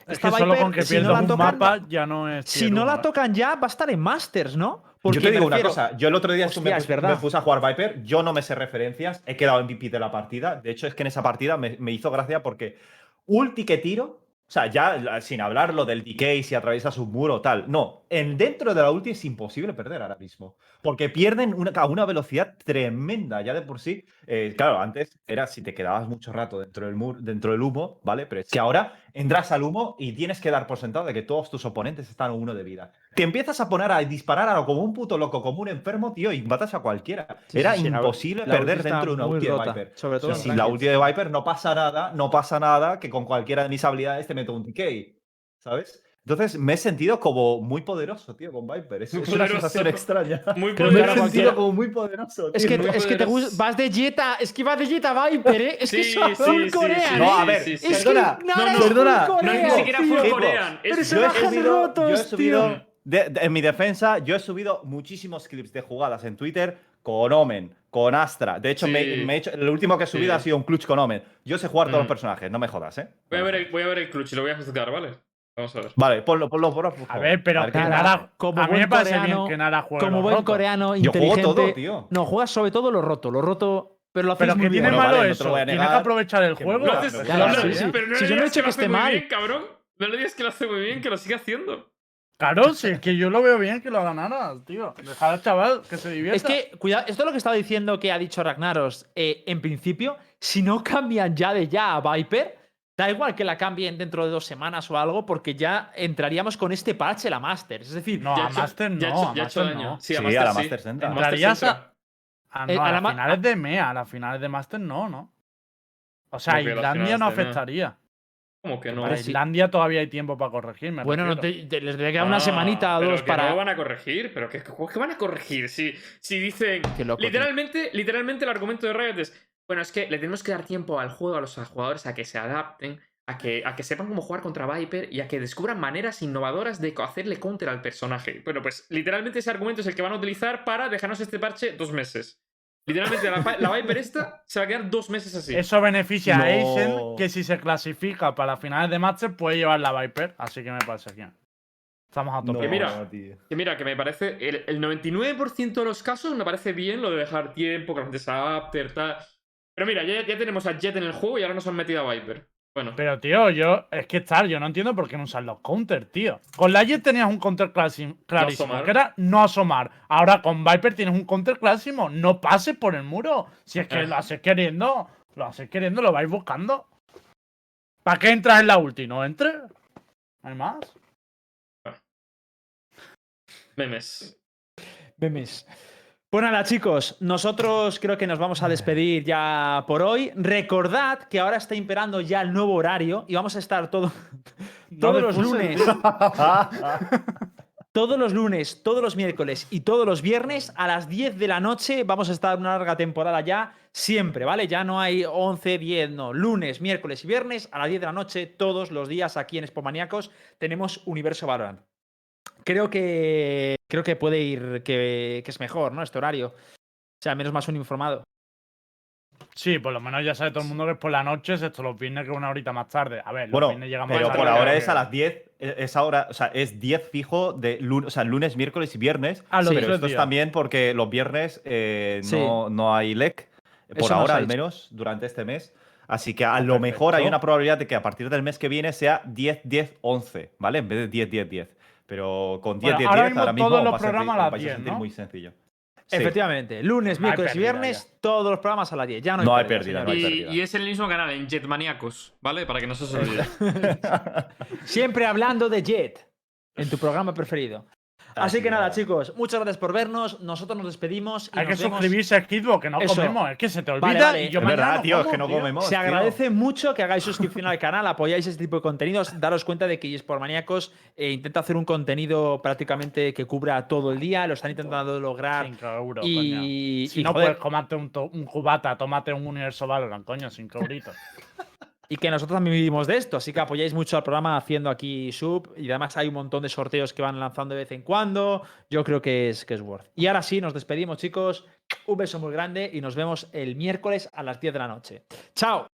Speaker 5: Es
Speaker 3: Esta
Speaker 5: que solo
Speaker 3: Viper,
Speaker 5: con que
Speaker 3: si no
Speaker 5: un
Speaker 3: tocan-
Speaker 5: mapa ya no es.
Speaker 3: Si no
Speaker 5: uno,
Speaker 3: la
Speaker 5: ¿eh?
Speaker 3: tocan ya, va a estar en Masters, ¿no?
Speaker 2: yo te digo una cosa. Yo el otro día
Speaker 3: Hostia,
Speaker 2: me,
Speaker 3: es
Speaker 2: puse,
Speaker 3: verdad.
Speaker 2: me puse a jugar Viper. Yo no me sé referencias. He quedado MVP de la partida. De hecho, es que en esa partida me, me hizo gracia porque ulti que tiro. O sea, ya sin hablar lo del decay, si atraviesas un muro tal. No, en dentro de la ulti es imposible perder ahora mismo. Porque pierden una, a una velocidad tremenda. Ya de por sí. eh, claro, antes era si te quedabas mucho rato dentro del, mur, dentro del humo, ¿vale? Pero es que ahora entras al humo y tienes que dar por sentado de que todos tus oponentes están a uno de vida. Te empiezas a poner a disparar a lo como un puto loco, como un enfermo, tío, y matas a cualquiera.
Speaker 3: Sí,
Speaker 2: era
Speaker 3: sí, sí, la-
Speaker 2: imposible
Speaker 3: la
Speaker 2: perder dentro de una ulti de Viper.
Speaker 3: sobre todo
Speaker 2: sin la ulti de Viper no pasa nada, no pasa nada que con cualquiera de mis habilidades te meto un decay. ¿Sabes? Entonces me he sentido como muy poderoso, tío, con Viper. Es, es una
Speaker 4: poderoso.
Speaker 2: sensación extraña.
Speaker 4: Muy
Speaker 3: Creo
Speaker 2: Me
Speaker 3: que
Speaker 2: he
Speaker 4: poderoso.
Speaker 2: sentido como muy poderoso.
Speaker 3: Es
Speaker 2: tío.
Speaker 3: que,
Speaker 4: muy
Speaker 3: es que te
Speaker 4: poderoso.
Speaker 3: gus- vas de Jetta, es que vas de Jetta Viper, ¿eh? Es que
Speaker 4: Sí,
Speaker 3: es
Speaker 4: sí,
Speaker 3: full
Speaker 4: sí,
Speaker 3: ¿eh?
Speaker 2: No, a ver,
Speaker 4: sí, sí.
Speaker 3: Es
Speaker 2: perdona,
Speaker 3: que
Speaker 2: no,
Speaker 3: es
Speaker 2: perdona,
Speaker 3: full
Speaker 2: no,
Speaker 4: No es ni siquiera full corean.
Speaker 3: Pero
Speaker 4: Es,
Speaker 3: se
Speaker 2: yo he
Speaker 3: bajan
Speaker 2: subido, yo he
Speaker 3: rotos,
Speaker 2: subido
Speaker 3: tío.
Speaker 2: de- de- en mi defensa, yo he subido muchísimos clips de jugadas en Twitter con Omen, con Astra. De hecho, me,
Speaker 4: Sí.
Speaker 2: me he hecho- el último que he subido
Speaker 4: Sí.
Speaker 2: ha sido un clutch con Omen. Yo sé jugar todos los
Speaker 4: Mm.
Speaker 2: personajes, no me jodas, ¿eh?
Speaker 4: voy, a ver el, voy a ver el clutch y lo voy a juzgar, ¿vale? Vamos a ver.
Speaker 2: Vale, ponlo, ponlo, ponlo. por
Speaker 5: A ver, pero que. Nara.
Speaker 3: como
Speaker 5: a mí
Speaker 3: buen
Speaker 5: me parece
Speaker 3: coreano-
Speaker 5: bien que Nara juegue.
Speaker 3: Como buen coreano
Speaker 2: Yo juego
Speaker 3: inteligente.
Speaker 2: todo, tío.
Speaker 3: No, juegas sobre todo lo roto. Lo roto, pero lo haces
Speaker 5: Pero
Speaker 3: muy
Speaker 5: que
Speaker 3: bien.
Speaker 5: tiene
Speaker 2: Bueno,
Speaker 5: malo
Speaker 2: vale, no
Speaker 5: eso. Tienes que aprovechar el juego.
Speaker 4: Haces,
Speaker 2: pero
Speaker 3: claro,
Speaker 4: no,
Speaker 3: sí,
Speaker 4: no,
Speaker 3: sí.
Speaker 4: pero no
Speaker 3: Si
Speaker 4: le
Speaker 3: yo no he dicho
Speaker 4: que lo
Speaker 3: que esté
Speaker 4: muy
Speaker 3: mal.
Speaker 4: bien, cabrón. No le digas que lo hace muy bien, que lo siga haciendo.
Speaker 5: Claro, si es que yo lo veo bien que lo haga Nara, tío. Dejar al chaval que se divierta.
Speaker 3: Es que, cuidado, esto es lo que estaba diciendo que ha dicho Ragnaros. eh, en principio, si no cambian ya de ya a Viper, da igual que la cambien dentro de dos semanas o algo, porque ya entraríamos con este parche la Masters. Es decir,
Speaker 5: No,
Speaker 4: Ya
Speaker 5: a
Speaker 4: ha hecho-
Speaker 5: Master no.
Speaker 4: ya ha hecho-
Speaker 5: a
Speaker 4: ya ha hecho
Speaker 5: Master
Speaker 4: daño.
Speaker 5: no.
Speaker 4: Sí, a
Speaker 2: Sí,
Speaker 4: Master
Speaker 2: a la
Speaker 4: sí.
Speaker 2: Master entra.
Speaker 4: En Master
Speaker 5: Entrarías
Speaker 4: entra.
Speaker 5: a.
Speaker 3: Eh,
Speaker 5: no,
Speaker 3: a
Speaker 5: a
Speaker 3: la
Speaker 5: las finales de MEA, a las finales de Master no, ¿no? O sea,
Speaker 4: ¿Cómo que las
Speaker 5: Islandia no afectaría.
Speaker 4: ¿Cómo que no?
Speaker 5: Para. Islandia todavía hay tiempo para corregir. me
Speaker 3: bueno, no te- te- les debe quedar una
Speaker 4: Ah,
Speaker 3: semanita o dos
Speaker 4: que
Speaker 3: para.
Speaker 4: No van a corregir, pero que, que van a corregir. Si, si dicen.
Speaker 3: Qué loco, tío.
Speaker 4: literalmente, literalmente el argumento de Riot es. Bueno, es que le tenemos que dar tiempo al juego, a los jugadores, a que se adapten, a que, a que sepan cómo jugar contra Viper y a que descubran maneras innovadoras de hacerle counter al personaje. Bueno, pues literalmente ese argumento es el que van a utilizar para dejarnos este parche dos meses. Literalmente la, la Viper esta se va a quedar dos meses así.
Speaker 5: Eso beneficia a
Speaker 2: No.
Speaker 5: Aizen, que si se clasifica para las finales de Master puede llevar la Viper. Así que me parece bien. Estamos a tope.
Speaker 4: Que mira,
Speaker 2: tío.
Speaker 4: Que mira, que me parece. El, el 99% de los casos me parece bien lo de dejar tiempo, que la gente se adapte, tal. Pero mira, ya, ya tenemos a Jet en el juego y ahora nos han metido a Viper. Bueno,
Speaker 5: Pero, tío, yo. Es que estar, yo no entiendo por qué no usan los counters, tío. Con la Jet tenías un counter clarísimo,
Speaker 4: asomar.
Speaker 5: que era no asomar. Ahora con Viper tienes un counter clarísimo. No pases por el muro. Si es que lo haces queriendo, lo haces queriendo, lo vais buscando. ¿Para qué entras en la ulti? No entres. ¿Hay más?
Speaker 4: memes.
Speaker 3: Memes. Pues nada, chicos, nosotros creo que nos vamos a despedir ya por hoy. Recordad que ahora está imperando ya el nuevo horario y vamos a estar todo- todos los lunes. Todos los lunes, todos los miércoles y todos los viernes a las 10 de la noche vamos a estar una larga temporada ya, siempre, ¿vale? Ya no hay 11, 10, no. Lunes, miércoles y viernes a las 10 de la noche, todos los días aquí en Spomaniacos tenemos Universo Valorant. Creo que creo que puede ir, que, que es mejor, ¿no? Este horario. O sea, menos más un informado.
Speaker 5: Sí, por lo menos ya sabe todo el mundo que es por la noche, esto los viernes que una horita más tarde. A ver, los
Speaker 2: Bueno,
Speaker 5: viernes llegamos
Speaker 2: pero
Speaker 5: a
Speaker 2: por ahora
Speaker 5: hora
Speaker 2: es a las 10. e- Es ahora, o sea, es 10 fijo de lunes, o sea, lunes, miércoles y viernes.
Speaker 5: Ah, los
Speaker 2: pero
Speaker 5: tres
Speaker 2: esto es también porque los viernes eh,
Speaker 3: Sí.
Speaker 2: no, no hay LEC. Por
Speaker 3: Eso
Speaker 2: ahora, al menos, durante este mes. Así que a
Speaker 5: Ah,
Speaker 2: lo mejor hay
Speaker 5: perfecto.
Speaker 2: una probabilidad de que a partir del mes que viene sea 10, 10, 11, ¿vale? En vez de 10, 10, 10. Pero con 10,
Speaker 5: Bueno,
Speaker 2: 10,
Speaker 5: ahora
Speaker 2: 10,
Speaker 5: mismo
Speaker 2: ahora mismo
Speaker 5: todos los
Speaker 2: va a
Speaker 5: programas a las
Speaker 2: vais
Speaker 5: 10,
Speaker 2: sentir
Speaker 5: ¿no?
Speaker 2: muy sencillo. Sí.
Speaker 3: Efectivamente, lunes,
Speaker 5: No
Speaker 3: miércoles y
Speaker 5: pérdida
Speaker 3: viernes, todos los programas a las 10. Ya no hay
Speaker 2: No hay
Speaker 3: pérdida,
Speaker 2: pérdida, no hay
Speaker 3: señores.
Speaker 4: Y,
Speaker 2: pérdida.
Speaker 4: y es el mismo canal, en Jetmaníacos, ¿vale? Para que no se os olvide.
Speaker 3: Siempre hablando de Jet en tu programa preferido. Así, que nada, chicos, muchas gracias por vernos. Nosotros nos despedimos. Y
Speaker 5: Hay que
Speaker 3: nos vemos.
Speaker 5: suscribirse a Skidbo, que no
Speaker 3: Eso.
Speaker 5: comemos. Es que se te olvida
Speaker 3: Vale, vale.
Speaker 5: y yo
Speaker 2: Es verdad, tío, es que no comemos.
Speaker 3: Se
Speaker 2: tío.
Speaker 3: agradece mucho que hagáis suscripción al canal, apoyáis este tipo de contenidos, daros cuenta de que eSport Maníacos eh, intenta hacer un contenido prácticamente que cubra todo el día, lo están intentando lograr.
Speaker 5: 5 euros, coño.
Speaker 3: Y,
Speaker 5: Si
Speaker 3: y,
Speaker 5: no
Speaker 3: joder,
Speaker 5: puedes comerte un, un cubata, tómate un universo Valorant, coño, 5 euritos.
Speaker 3: y que nosotros también vivimos de esto, así que apoyáis mucho al programa haciendo aquí sub y además hay un montón de sorteos que van lanzando de vez en cuando. Yo creo que es que es worth. Y ahora sí, nos despedimos, chicos. Un beso muy grande y nos vemos el miércoles a las 10 de la noche. ¡Chao!